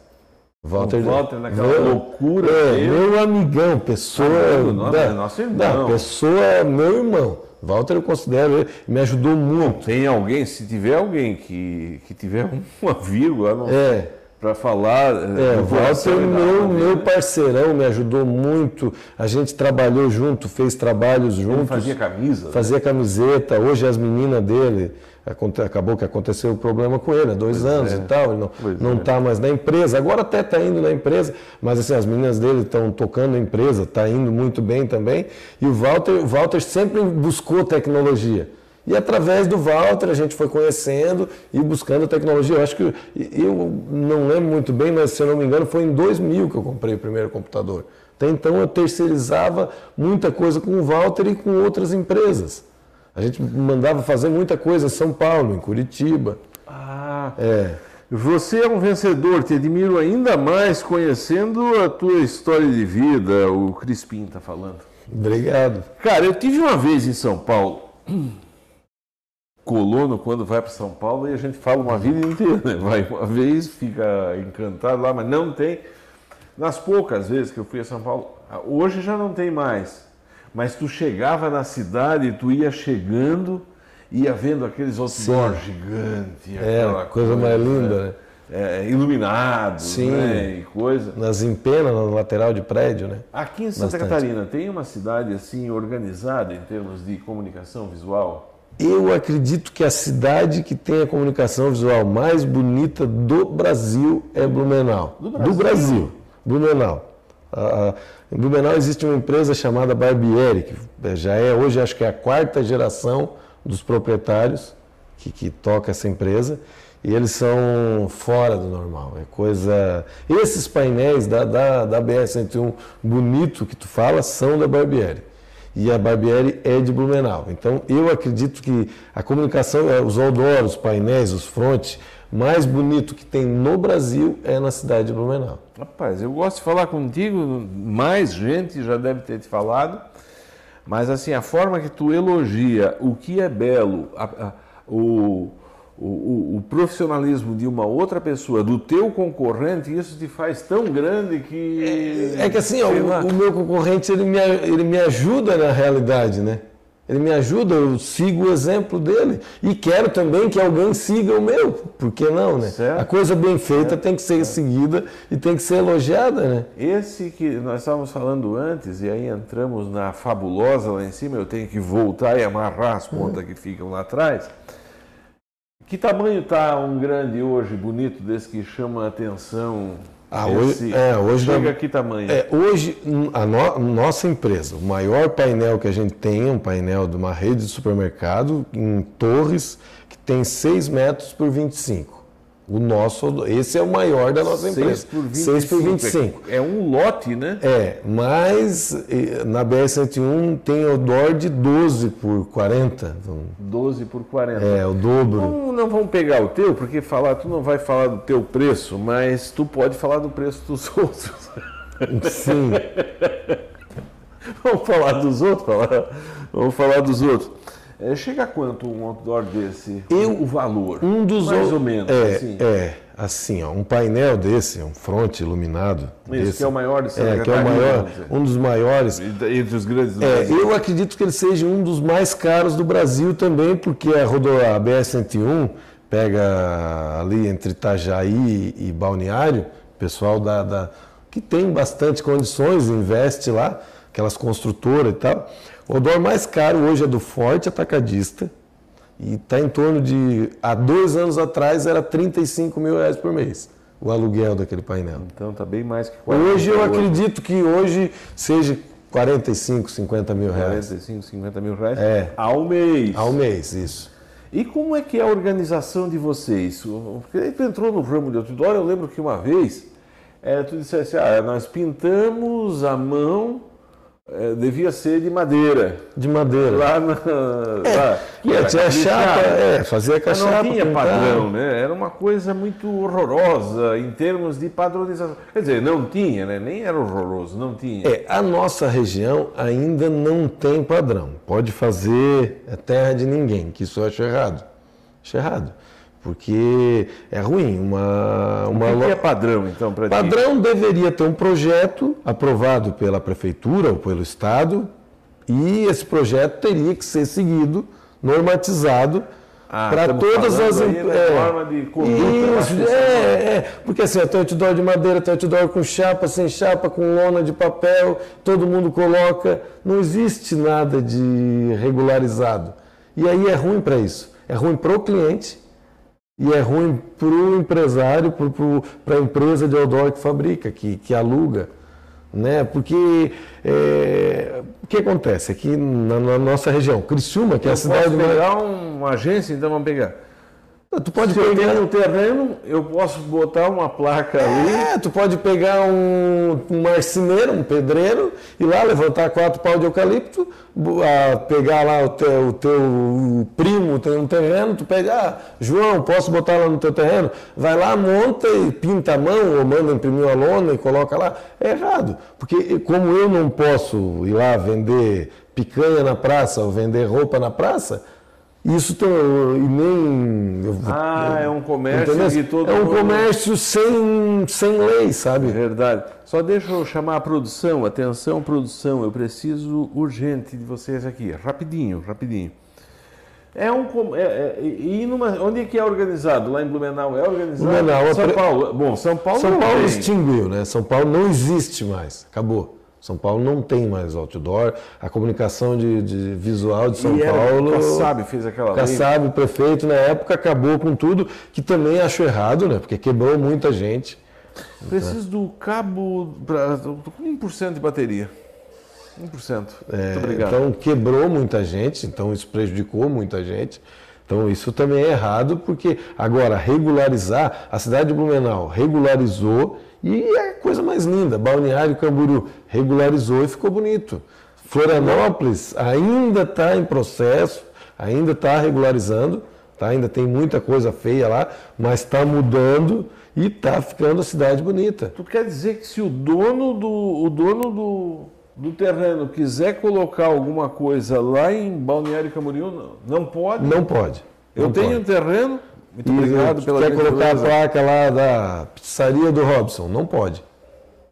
Walter, O Walter naquela meu- loucura É, meu amigão, pessoa. Amigo, não, da- é nosso irmão. da pessoa, meu irmão. Walter eu considero ele, me ajudou muito. Tem alguém, se tiver alguém que, que tiver uma vírgula não, É. para falar. É, do o Walter, meu, meu né? parceirão, me ajudou muito. A gente trabalhou junto, fez trabalhos Ele juntos. fazia camisa. né? Fazia camiseta. Hoje as meninas dele, acabou que aconteceu o problema com ele, há dois anos e tal. Ele não, Pois não é. está mais na empresa. Agora até está indo na empresa, mas assim, as meninas dele estão tocando a empresa, está indo muito bem também. E o Walter, o Walter sempre buscou tecnologia. E através do Walter a gente foi conhecendo e buscando tecnologia. Eu acho que eu não lembro muito bem, mas se eu não me engano foi em 2000 que eu comprei o primeiro computador. Até então eu terceirizava muita coisa com o Walter e com outras empresas. A gente mandava fazer muita coisa em São Paulo, em Curitiba. Ah, É. você é um vencedor, te admiro ainda mais conhecendo a tua história de vida, o Crispim está falando. Obrigado. Cara, eu tive uma vez em São Paulo. Colono, quando vai para São Paulo, e a gente fala uma vida inteira, né? Vai uma vez, fica encantado lá, mas não tem. Nas poucas vezes que eu fui a São Paulo, hoje já não tem mais. Mas tu chegava na cidade, tu ia chegando, ia vendo aqueles outdoors gigantes. É, aquela coisa mais linda, né? É, iluminados, Sim. né? E coisa. Nas empenas, na lateral de prédio, né? Aqui em Santa Bastante. Catarina, tem uma cidade assim organizada em termos de comunicação visual? Eu acredito que a cidade que tem a comunicação visual mais bonita do Brasil é Blumenau. Do Brasil? Brasil, Blumenau. Ah, em Blumenau existe uma empresa chamada Barbieri, que já é hoje acho que é a quarta geração dos proprietários que, que toca essa empresa. E eles são fora do normal. É coisa. Esses painéis da, da, da BR-101 bonito que tu fala são da Barbieri e a Barbieri é de Blumenau. Então, eu acredito que a comunicação, eh, os outdoors, os painéis, os frontes, mais bonito que tem no Brasil é na cidade de Blumenau. Rapaz, eu gosto de falar contigo, mais gente já deve ter te falado, mas assim, a forma que tu elogia o que é belo, a- a- o, o, o- o profissionalismo de uma outra pessoa, do teu concorrente, isso te faz tão grande que. É que assim, ó, o, o meu concorrente, ele me, ele me ajuda na realidade, né? Ele me ajuda, eu sigo o exemplo dele e quero também que alguém siga o meu, por que não, né? Certo. A coisa bem feita tem que ser seguida e tem que ser elogiada, né? Esse que nós estávamos falando antes, e aí entramos na fabulosa lá em cima, eu tenho que voltar e amarrar as pontas que ficam lá atrás. Que tamanho está um grande hoje, bonito, desse que chama a atenção? Ah, hoje- é, hoje Chega a que tamanho? É, hoje, a no- nossa empresa, o maior painel que a gente tem é um painel de uma rede de supermercado em Torres, que tem 6 metros por 25. O nosso, esse é o maior da nossa 6 empresa. por 25. 6 por 25. É, um lote, né? É, mas na BR-101 tem odor de 12 por 40. Então, 12 por 40. é, o dobro. Não, não vamos pegar o teu, porque falar, tu não vai falar do teu preço, mas tu pode falar do preço dos outros. Sim. Vamos falar dos outros? Falar, vamos falar dos outros. É, chega a quanto um outdoor desse? Eu- o valor? Um dos Mais ou- ou menos. É, assim. é, assim, ó, um painel desse, um front iluminado. Isso, desse, que é o maior de Santa É, que é o maior, um dos maiores. Entre os grandes do É, eu acredito que ele seja um dos mais caros do Brasil também, porque a rodovia BR-101 pega ali entre Itajaí e Balneário, pessoal da, da- que tem bastante condições, investe lá, aquelas construtoras e tal. O odor mais caro hoje é do Forte Atacadista e está em torno de, há dois anos atrás era 35 mil reais por mês, o aluguel daquele painel. Então tá bem mais que 40. Hoje eu acredito que hoje seja 45, 50 mil reais 45, 50 mil reais É. ao mês. ao mês, isso. E como é que é a organização de vocês? Porque tu entrou no ramo de outdoor, eu lembro que uma vez eh, tu dissesse, ah, nós pintamos a mão, eh, devia ser de madeira. De madeira. Lá na. lá, que É, era tinha caprichado. chapa, é, fazia a Mas não tinha pintar. padrão, né? Era uma coisa muito horrorosa em termos de padronização. Quer dizer, não tinha, né? Nem era horroroso, não tinha. É, a nossa região ainda não tem padrão. Pode fazer é terra de ninguém, que isso eu acho errado. Acho errado. Porque é ruim. Uma, uma o que, é padrão, então, para Padrão deveria ter um projeto aprovado pela prefeitura ou pelo Estado, e esse projeto teria que ser seguido, normatizado, ah, para todas as empresas. É, forma de conduta. Isso, é, é, porque assim, tem outdoor de madeira, tem outdoor com chapa, sem chapa, com lona de papel, todo mundo coloca. Não existe nada de regularizado. E aí é ruim para isso. É ruim para o cliente e é ruim para o empresário, para a empresa de outdoor que fabrica, que, que aluga. Né? Porque é, o que acontece aqui na, na, nossa região, Criciúma, que eu é a cidade... Posso pegar uma agência, então vamos pegar Tu pode Se pegar no terreno, eu posso botar uma placa ali. É, tu pode pegar um, um marceneiro, um pedreiro, e lá levantar quatro pau de eucalipto, a, pegar lá o teu, o teu primo tem um terreno, tu pega, ah, João, posso botar lá no teu terreno? Vai lá, monta e pinta a mão, ou manda imprimir uma lona e coloca lá. É errado, porque como eu não posso ir lá vender picanha na praça ou vender roupa na praça, isso tô, e nem. Eu, ah, é um comércio que todo É um mundo... comércio sem, sem lei, sabe? Verdade. Só deixa eu chamar a produção, atenção, produção, eu preciso urgente de vocês aqui, rapidinho, rapidinho. É um. É, é, e numa, onde é que é organizado? Lá em Blumenau é organizado? Blumenau, São Paulo. Bom, São Paulo. São Paulo tem. extinguiu, né? São Paulo não existe mais. Acabou. São Paulo não tem mais outdoor. A comunicação de, de visual de São e Paulo. O Kassab fez aquela lei. Kassab, prefeito, na época, acabou com tudo, que também acho errado, né? Porque quebrou muita gente. Preciso do cabo para 1% de bateria. 1%. É, Muito obrigado. Então quebrou muita gente, então isso prejudicou muita gente. Então isso também é errado, porque agora regularizar, a cidade de Blumenau regularizou e é a coisa mais linda. Balneário Camboriú regularizou e ficou bonito. Florianópolis ainda está em processo, ainda está regularizando, tá? ainda tem muita coisa feia lá, mas está mudando e está ficando a cidade bonita. Tu quer dizer que se o dono do, o dono do, do terreno quiser colocar alguma coisa lá em Balneário Camboriú, não, não pode? Não pode. Eu não tenho pode. um terreno, muito obrigado pela Quer colocar a placa lá da pizzaria do Robson? Não pode.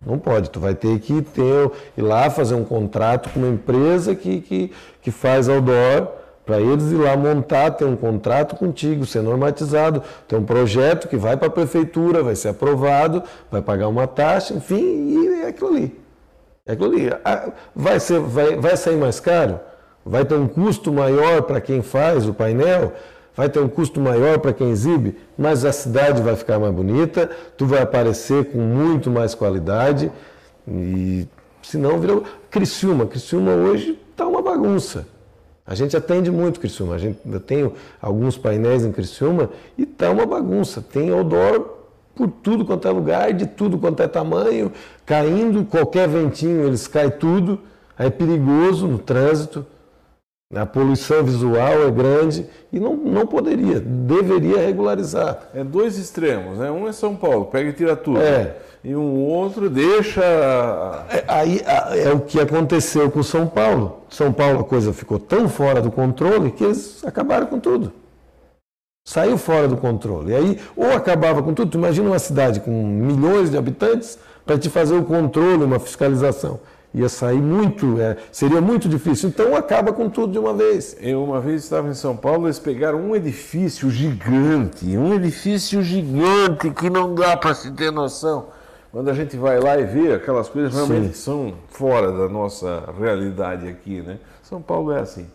Não pode. Tu vai ter que ter, ir lá fazer um contrato com uma empresa que, que, que faz outdoor para eles ir lá montar, ter um contrato contigo, ser normatizado, ter um projeto que vai para a prefeitura, vai ser aprovado, vai pagar uma taxa, enfim, e é aquilo ali. É aquilo ali. Vai, ser, vai, vai sair mais caro? Vai ter um custo maior para quem faz o painel? Vai ter um custo maior para quem exibe, mas a cidade vai ficar mais bonita, tu vai aparecer com muito mais qualidade e se não virou Criciúma, Criciúma hoje está uma bagunça. A gente atende muito Criciúma, a gente, eu tenho alguns painéis em Criciúma e está uma bagunça. Tem odor por tudo quanto é lugar, de tudo quanto é tamanho, caindo, qualquer ventinho eles caem tudo, é perigoso no trânsito. A poluição visual é grande e não, não poderia, deveria regularizar. É dois extremos, né? Um é São Paulo, pega e tira tudo. É. E um outro deixa. É, aí é o que aconteceu com São Paulo. São Paulo a coisa ficou tão fora do controle que eles acabaram com tudo. Saiu fora do controle. E aí, ou acabava com tudo, tu imagina uma cidade com milhões de habitantes para te fazer o controle, uma fiscalização ia sair muito, é, seria muito difícil. Então acaba com tudo de uma vez. Eu uma vez estava em São Paulo, eles pegaram um edifício gigante, um edifício gigante que não dá para se ter noção. Quando a gente vai lá e vê aquelas coisas realmente Sim. são fora da nossa realidade aqui, né? São Paulo é assim.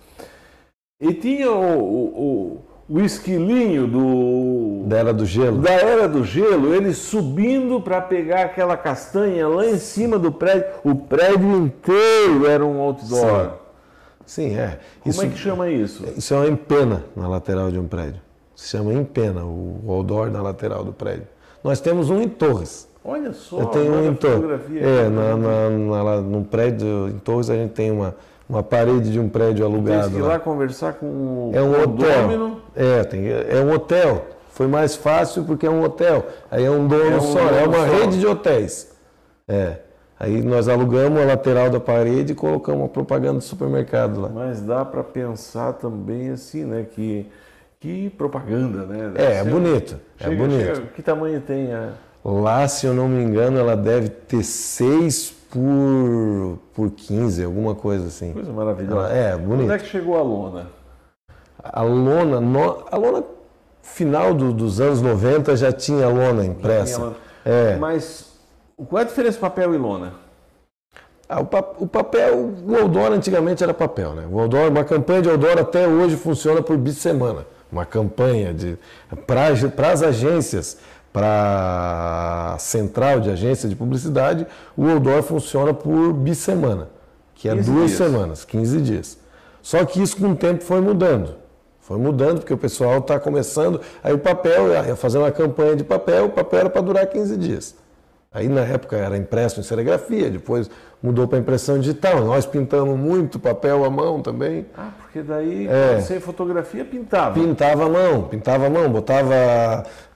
E tinha o, o o esquilinho do da era do gelo. Da era do gelo, ele subindo para pegar aquela castanha lá em cima do prédio. O prédio inteiro era um outdoor. Sim, Sim é. Como isso, é que chama isso? Isso é uma empena na lateral de um prédio. Se chama empena, o outdoor na lateral do prédio. Nós temos um em Torres. Olha só, Eu tenho um em Torres. É, na, na, na, no prédio em Torres a gente tem uma uma parede de um prédio alugado. Tem que ir lá, conversar com o é um hotel. É, tem, é um hotel. Foi mais fácil porque é um hotel. Aí é um dono é um só, é uma só. rede de hotéis. É. Aí nós alugamos a lateral da parede e colocamos uma propaganda do supermercado lá. Mas dá para pensar também assim, né, que Que propaganda, né? É, é bonito. Chega, é bonito. chega- que tamanho tem a. Lá, se eu não me engano, ela deve ter 6 por, por 15, alguma coisa assim. Coisa maravilhosa. Ela- é, Quando bonito. é que chegou a lona? A lona, no- a lona final do- dos anos 90 já tinha lona impressa. Tinha lona. É. Mas qual é a diferença de papel e lona? Ah, o, pa- o papel, o Outdoor antigamente era papel, né? O Outdoor, uma campanha de Outdoor até hoje funciona por bissemana. Uma campanha de para as agências, para a central de agência de publicidade, o Outdoor funciona por bissemana, que é 15 duas dias. semanas, 15 dias. Só que isso com o tempo foi mudando. Foi mudando porque o pessoal está começando. Aí o papel, fazer uma campanha de papel, o papel era para durar 15 dias. Aí na época era impresso em serigrafia, depois mudou para impressão digital. Nós pintamos muito papel à mão também. Ah, porque daí É. sem fotografia pintava. Pintava à mão, pintava à mão, botava.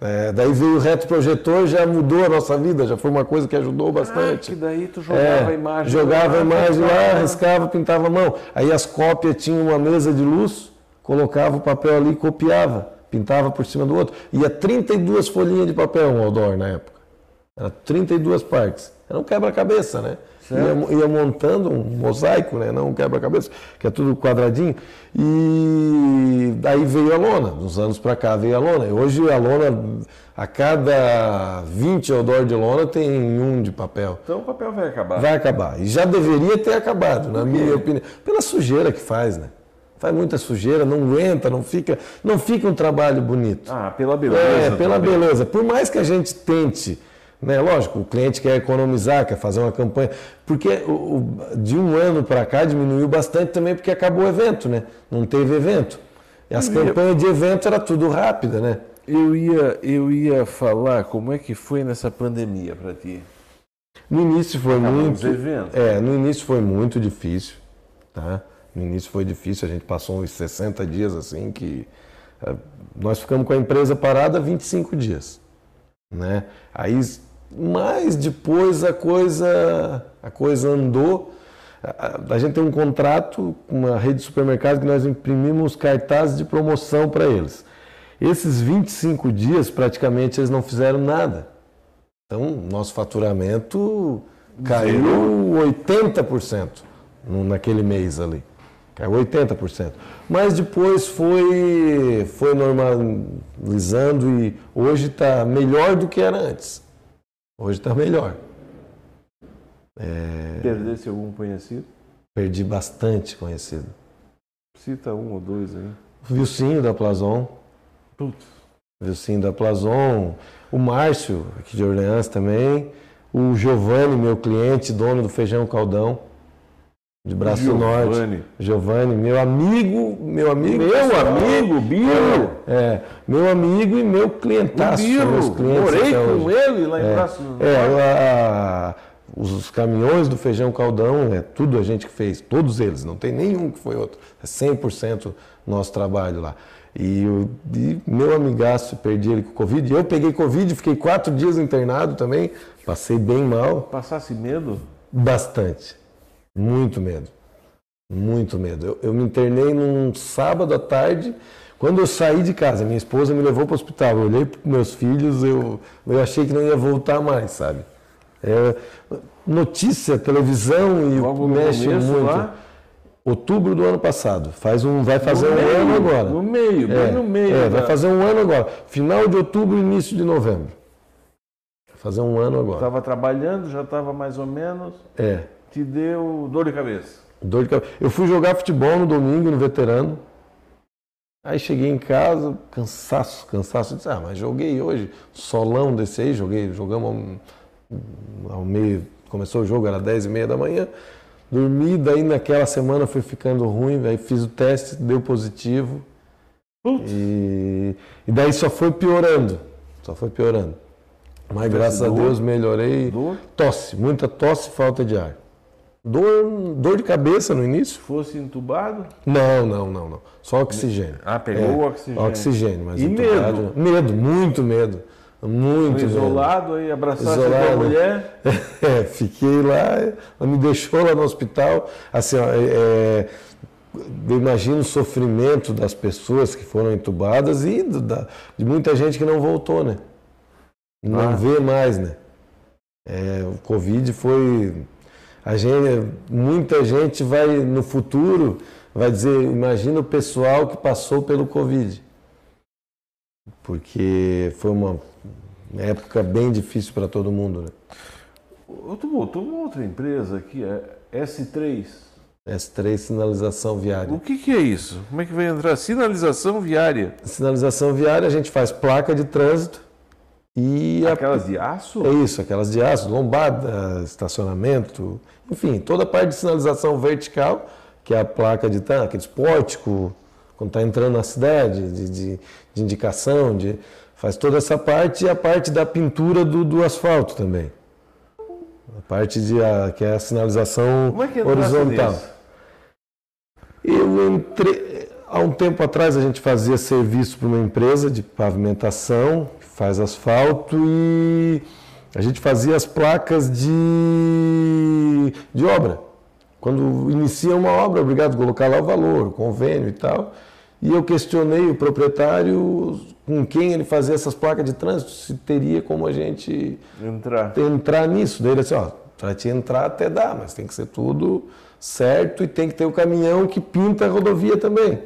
é, daí veio o retroprojetor, já mudou a nossa vida, já foi uma coisa que ajudou Ah, bastante. que daí tu jogava a imagem. Jogava lá, a imagem lá, pintava. riscava, pintava a mão. Aí as cópias tinham uma mesa de luz, colocava o papel ali e copiava, pintava por cima do outro. Ia 32 folhinhas de papel um outdoor na época. Era 32 partes. Era um quebra-cabeça, né? Ia, ia montando um mosaico, né? Não um quebra-cabeça, que é tudo quadradinho. E daí veio a lona. Dos anos para cá veio a lona. E hoje a lona, a cada 20 outdoor de lona tem um de papel. Então o papel vai acabar. Vai acabar. E já deveria ter acabado, na minha opinião. Pela sujeira que faz, né? Faz muita sujeira, não aguenta, não fica, não fica um trabalho bonito. Ah, pela beleza. é, pela também. beleza. Por mais que a gente tente, né? Lógico, o cliente quer economizar, quer fazer uma campanha. Porque de um ano para cá diminuiu bastante também porque acabou o evento, né? Não teve evento. E as Eu ia- campanhas de evento era tudo rápida, né? Eu ia, eu ia falar como é que foi nessa pandemia para ti. No início foi Acabou muito. os eventos. É, no início foi muito difícil, tá? No início foi difícil, a gente passou uns 60 dias assim que eh, nós ficamos com a empresa parada 25 dias, né? Aí, mas depois a coisa a coisa andou. A, a- gente tem um contrato com uma rede de supermercados que nós imprimimos cartazes de promoção para eles. Esses 25 dias praticamente eles não fizeram nada. Então, nosso faturamento caiu 80% no- naquele mês ali. Caiu 80%. Mas depois foi, foi normalizando e hoje está melhor do que era antes. Hoje está melhor. Perdesse algum conhecido? Perdi bastante conhecido. Cita um ou dois aí. O Vilcinho da Plazon, Putz. o Vilcinho da Plazon, o Márcio, aqui de Orleans também, o Giovanni, meu cliente, dono do Feijão Caldão, de Braço Norte. Giovanni. Meu amigo, meu amigo. Meu amigo, Biro. É, meu amigo e meu clientaço. Biro. Morei com hoje. ele lá em Braço É, a- a- os caminhões do feijão caldão, é tudo a gente que fez, todos eles, não tem nenhum que foi outro. É 100% nosso trabalho lá. E, o- e meu amigaço, perdi ele com Covid. Eu peguei Covid, fiquei quatro dias internado também, passei bem mal. Passasse medo? Bastante. Muito medo. Muito medo. Eu, eu me internei num sábado à tarde. Quando eu saí de casa, minha esposa me levou para o hospital. Eu olhei para meus filhos, eu, eu achei que não ia voltar mais, sabe? É, notícia, televisão e Logo mexe muito. lá? Outubro do ano passado. Faz um, vai fazer No um meio, ano agora. No meio, bem É, no meio. é, vai da- fazer um ano agora. Final de outubro, início de novembro. Vai fazer um ano agora. Estava trabalhando, já estava mais ou menos. É. Te deu dor de cabeça. Dor de cabeça. Eu fui jogar futebol no domingo, no veterano. Aí cheguei em casa, cansaço, cansaço. Disse, ah, mas joguei hoje, solão desse aí, joguei, jogamos ao, ao meio, começou o jogo, era 10 e meia da manhã. Dormi, daí naquela semana foi ficando ruim, aí fiz o teste, deu positivo. Putz. E, e daí só foi piorando, só foi piorando. Mas graças a? Deus melhorei. Tosse, muita tosse e falta de ar. Dor, dor de cabeça no início? Se fosse entubado? Não, não, não, não. Só oxigênio. Ah, pegou o oxigênio. Oxigênio, mas E entubado- medo? Medo, muito medo. Muito medo. Isolado aí, abraçasse a mulher. É, fiquei lá, ela me deixou lá no hospital. Assim, ó, é, é, eu imagino o sofrimento das pessoas que foram entubadas e da, de muita gente que não voltou, né? Não ah. vê mais, né? É, o Covid foi. A gente, muita gente vai no futuro vai dizer, imagina o pessoal que passou pelo Covid. Porque foi uma época bem difícil para todo mundo. Né? Tu botou uma outra empresa aqui, é S3. S3 sinalização viária. O que, que, é isso? Como é que vai entrar? Sinalização viária. Sinalização viária, a gente faz placa de trânsito e. Aquelas a... de aço? É isso, aquelas de aço, lombada, estacionamento, enfim, toda a parte de sinalização vertical, que é a placa de aquele pórtico, quando está entrando na cidade, de, de, de, indicação, de, faz toda essa parte e a parte da pintura do, do asfalto também. A parte de a, que é a sinalização Como é que horizontal. Eu entrei há um tempo atrás a gente fazia serviço para uma empresa de pavimentação faz asfalto e a gente fazia as placas de, de obra. Quando inicia uma obra, obrigado a colocar lá o valor, o convênio e tal. E eu questionei o proprietário com quem ele fazia essas placas de trânsito, se teria como a gente entrar, entrar nisso. Daí ele disse, ó, para te entrar até dá, mas tem que ser tudo certo e tem que ter o caminhão que pinta a rodovia também.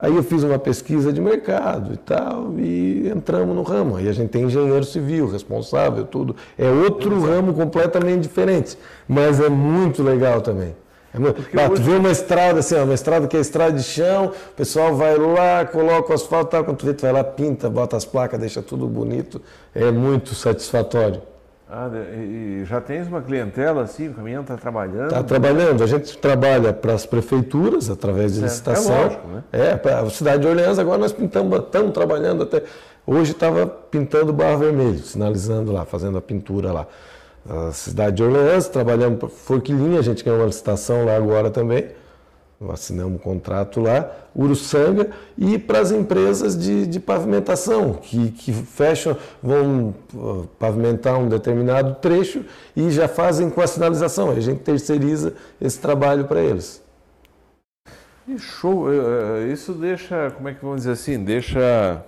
Aí eu fiz uma pesquisa de mercado e tal, e entramos no ramo. Aí a gente tem engenheiro civil, responsável, tudo. É outro ramo completamente diferente, mas é muito legal também. É muito... bah, hoje... Tu vê uma estrada assim, uma estrada que é estrada de chão, o pessoal vai lá, coloca o asfalto, tal, quando tu vê, tu vai lá, pinta, bota as placas, deixa tudo bonito, é muito satisfatório. Ah, e já tens uma clientela assim, o caminhão está trabalhando? Está trabalhando, a gente trabalha para as prefeituras através de certo. licitação. É lógico, né? É, para a cidade de Orleans agora nós pintamos, estamos trabalhando até. Hoje estava pintando barro vermelho, sinalizando lá, fazendo a pintura lá a cidade de Orleans, trabalhamos para Forquilinha, a gente ganhou uma licitação lá agora também, assinamos um contrato lá, Uruçanga, e para as empresas de, de pavimentação, que, que fecham, vão uh, pavimentar um determinado trecho e já fazem com a sinalização, a gente terceiriza esse trabalho para eles. E show, eh, eh, isso deixa, como é que vamos dizer assim, deixa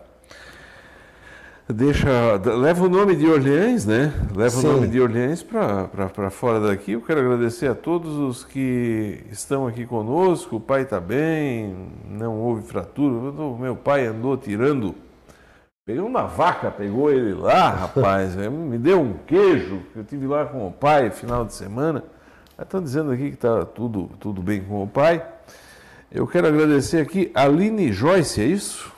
deixa, leva o nome de Orleans, né? Leva Sim. o nome de Orleans para fora daqui. Eu quero agradecer a todos os que estão aqui conosco. O pai está bem, não houve fratura. O meu pai andou tirando. Pegou uma vaca, pegou ele lá, rapaz. me deu um queijo. Eu tive lá com o pai final de semana. Estão dizendo aqui que está tudo, tudo bem com o pai. Eu quero agradecer aqui a Aline Joyce, é isso?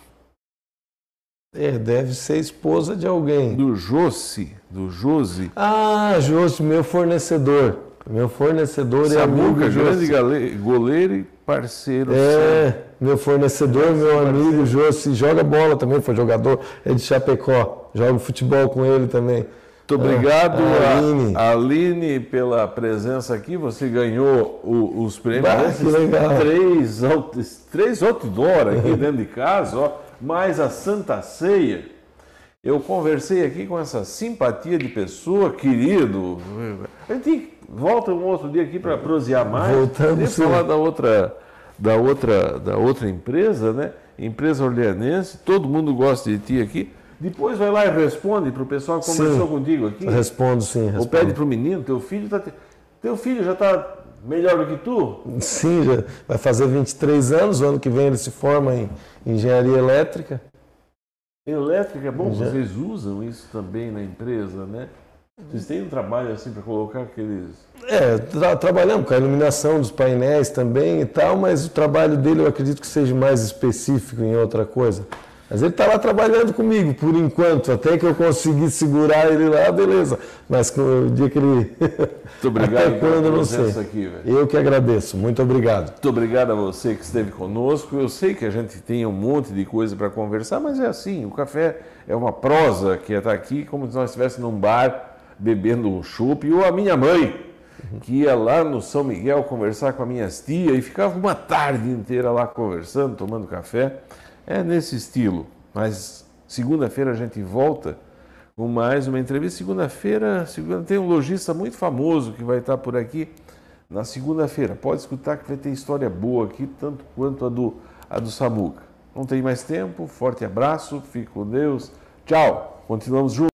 É, deve ser esposa de alguém. Do Josi, do Josi. Ah, Josi, meu fornecedor. Meu fornecedor é amigo grande goleiro e parceiro. É, sabe? meu fornecedor, meu amigo Josi, joga bola também, foi jogador, é de Chapecó. Joga futebol com ele também. Muito obrigado, é, Aline. A Aline, pela presença aqui. Você ganhou o, os prêmios. Bah, que legal. Três, três outdoor aqui dentro de casa, ó mais a Santa Ceia. Eu conversei aqui com essa simpatia de pessoa, querido. A gente volta um outro dia aqui para prosear mais. Voltamos. falar da outra, da outra, da outra empresa, né? Empresa orleanense. Todo mundo gosta de ti aqui. Depois vai lá e responde para o pessoal que conversou sim, contigo aqui. Respondo, sim. Respondo. Ou pede para o menino, teu filho está. Teu filho já está melhor do que tu? Sim, já vai fazer 23 anos, o ano que vem ele se forma em engenharia elétrica. Elétrica é bom, Já. vocês usam isso também na empresa, né? Vocês têm um trabalho assim para colocar aqueles. É, tra trabalhamos com a iluminação dos painéis também e tal, mas o trabalho dele eu acredito que seja mais específico em outra coisa. Mas ele está lá trabalhando comigo, por enquanto, até que eu consegui segurar ele lá, beleza. Mas o dia que ele. Muito obrigado até quando, não sei. Aqui, eu que agradeço, muito obrigado. Muito obrigado a você que esteve conosco. Eu sei que a gente tem um monte de coisa para conversar, mas é assim: o café é uma prosa que está aqui, como se nós estivéssemos num bar bebendo um chopp, ou a minha mãe, que ia lá no São Miguel conversar com a minha tia e ficava uma tarde inteira lá conversando, tomando café. É nesse estilo, mas segunda-feira a gente volta com mais uma entrevista. Segunda-feira segunda, tem um lojista muito famoso que vai estar por aqui na segunda-feira. Pode escutar que vai ter história boa aqui, tanto quanto a do, a do Samuca. Não tem mais tempo, forte abraço, fique com Deus. Tchau, continuamos juntos.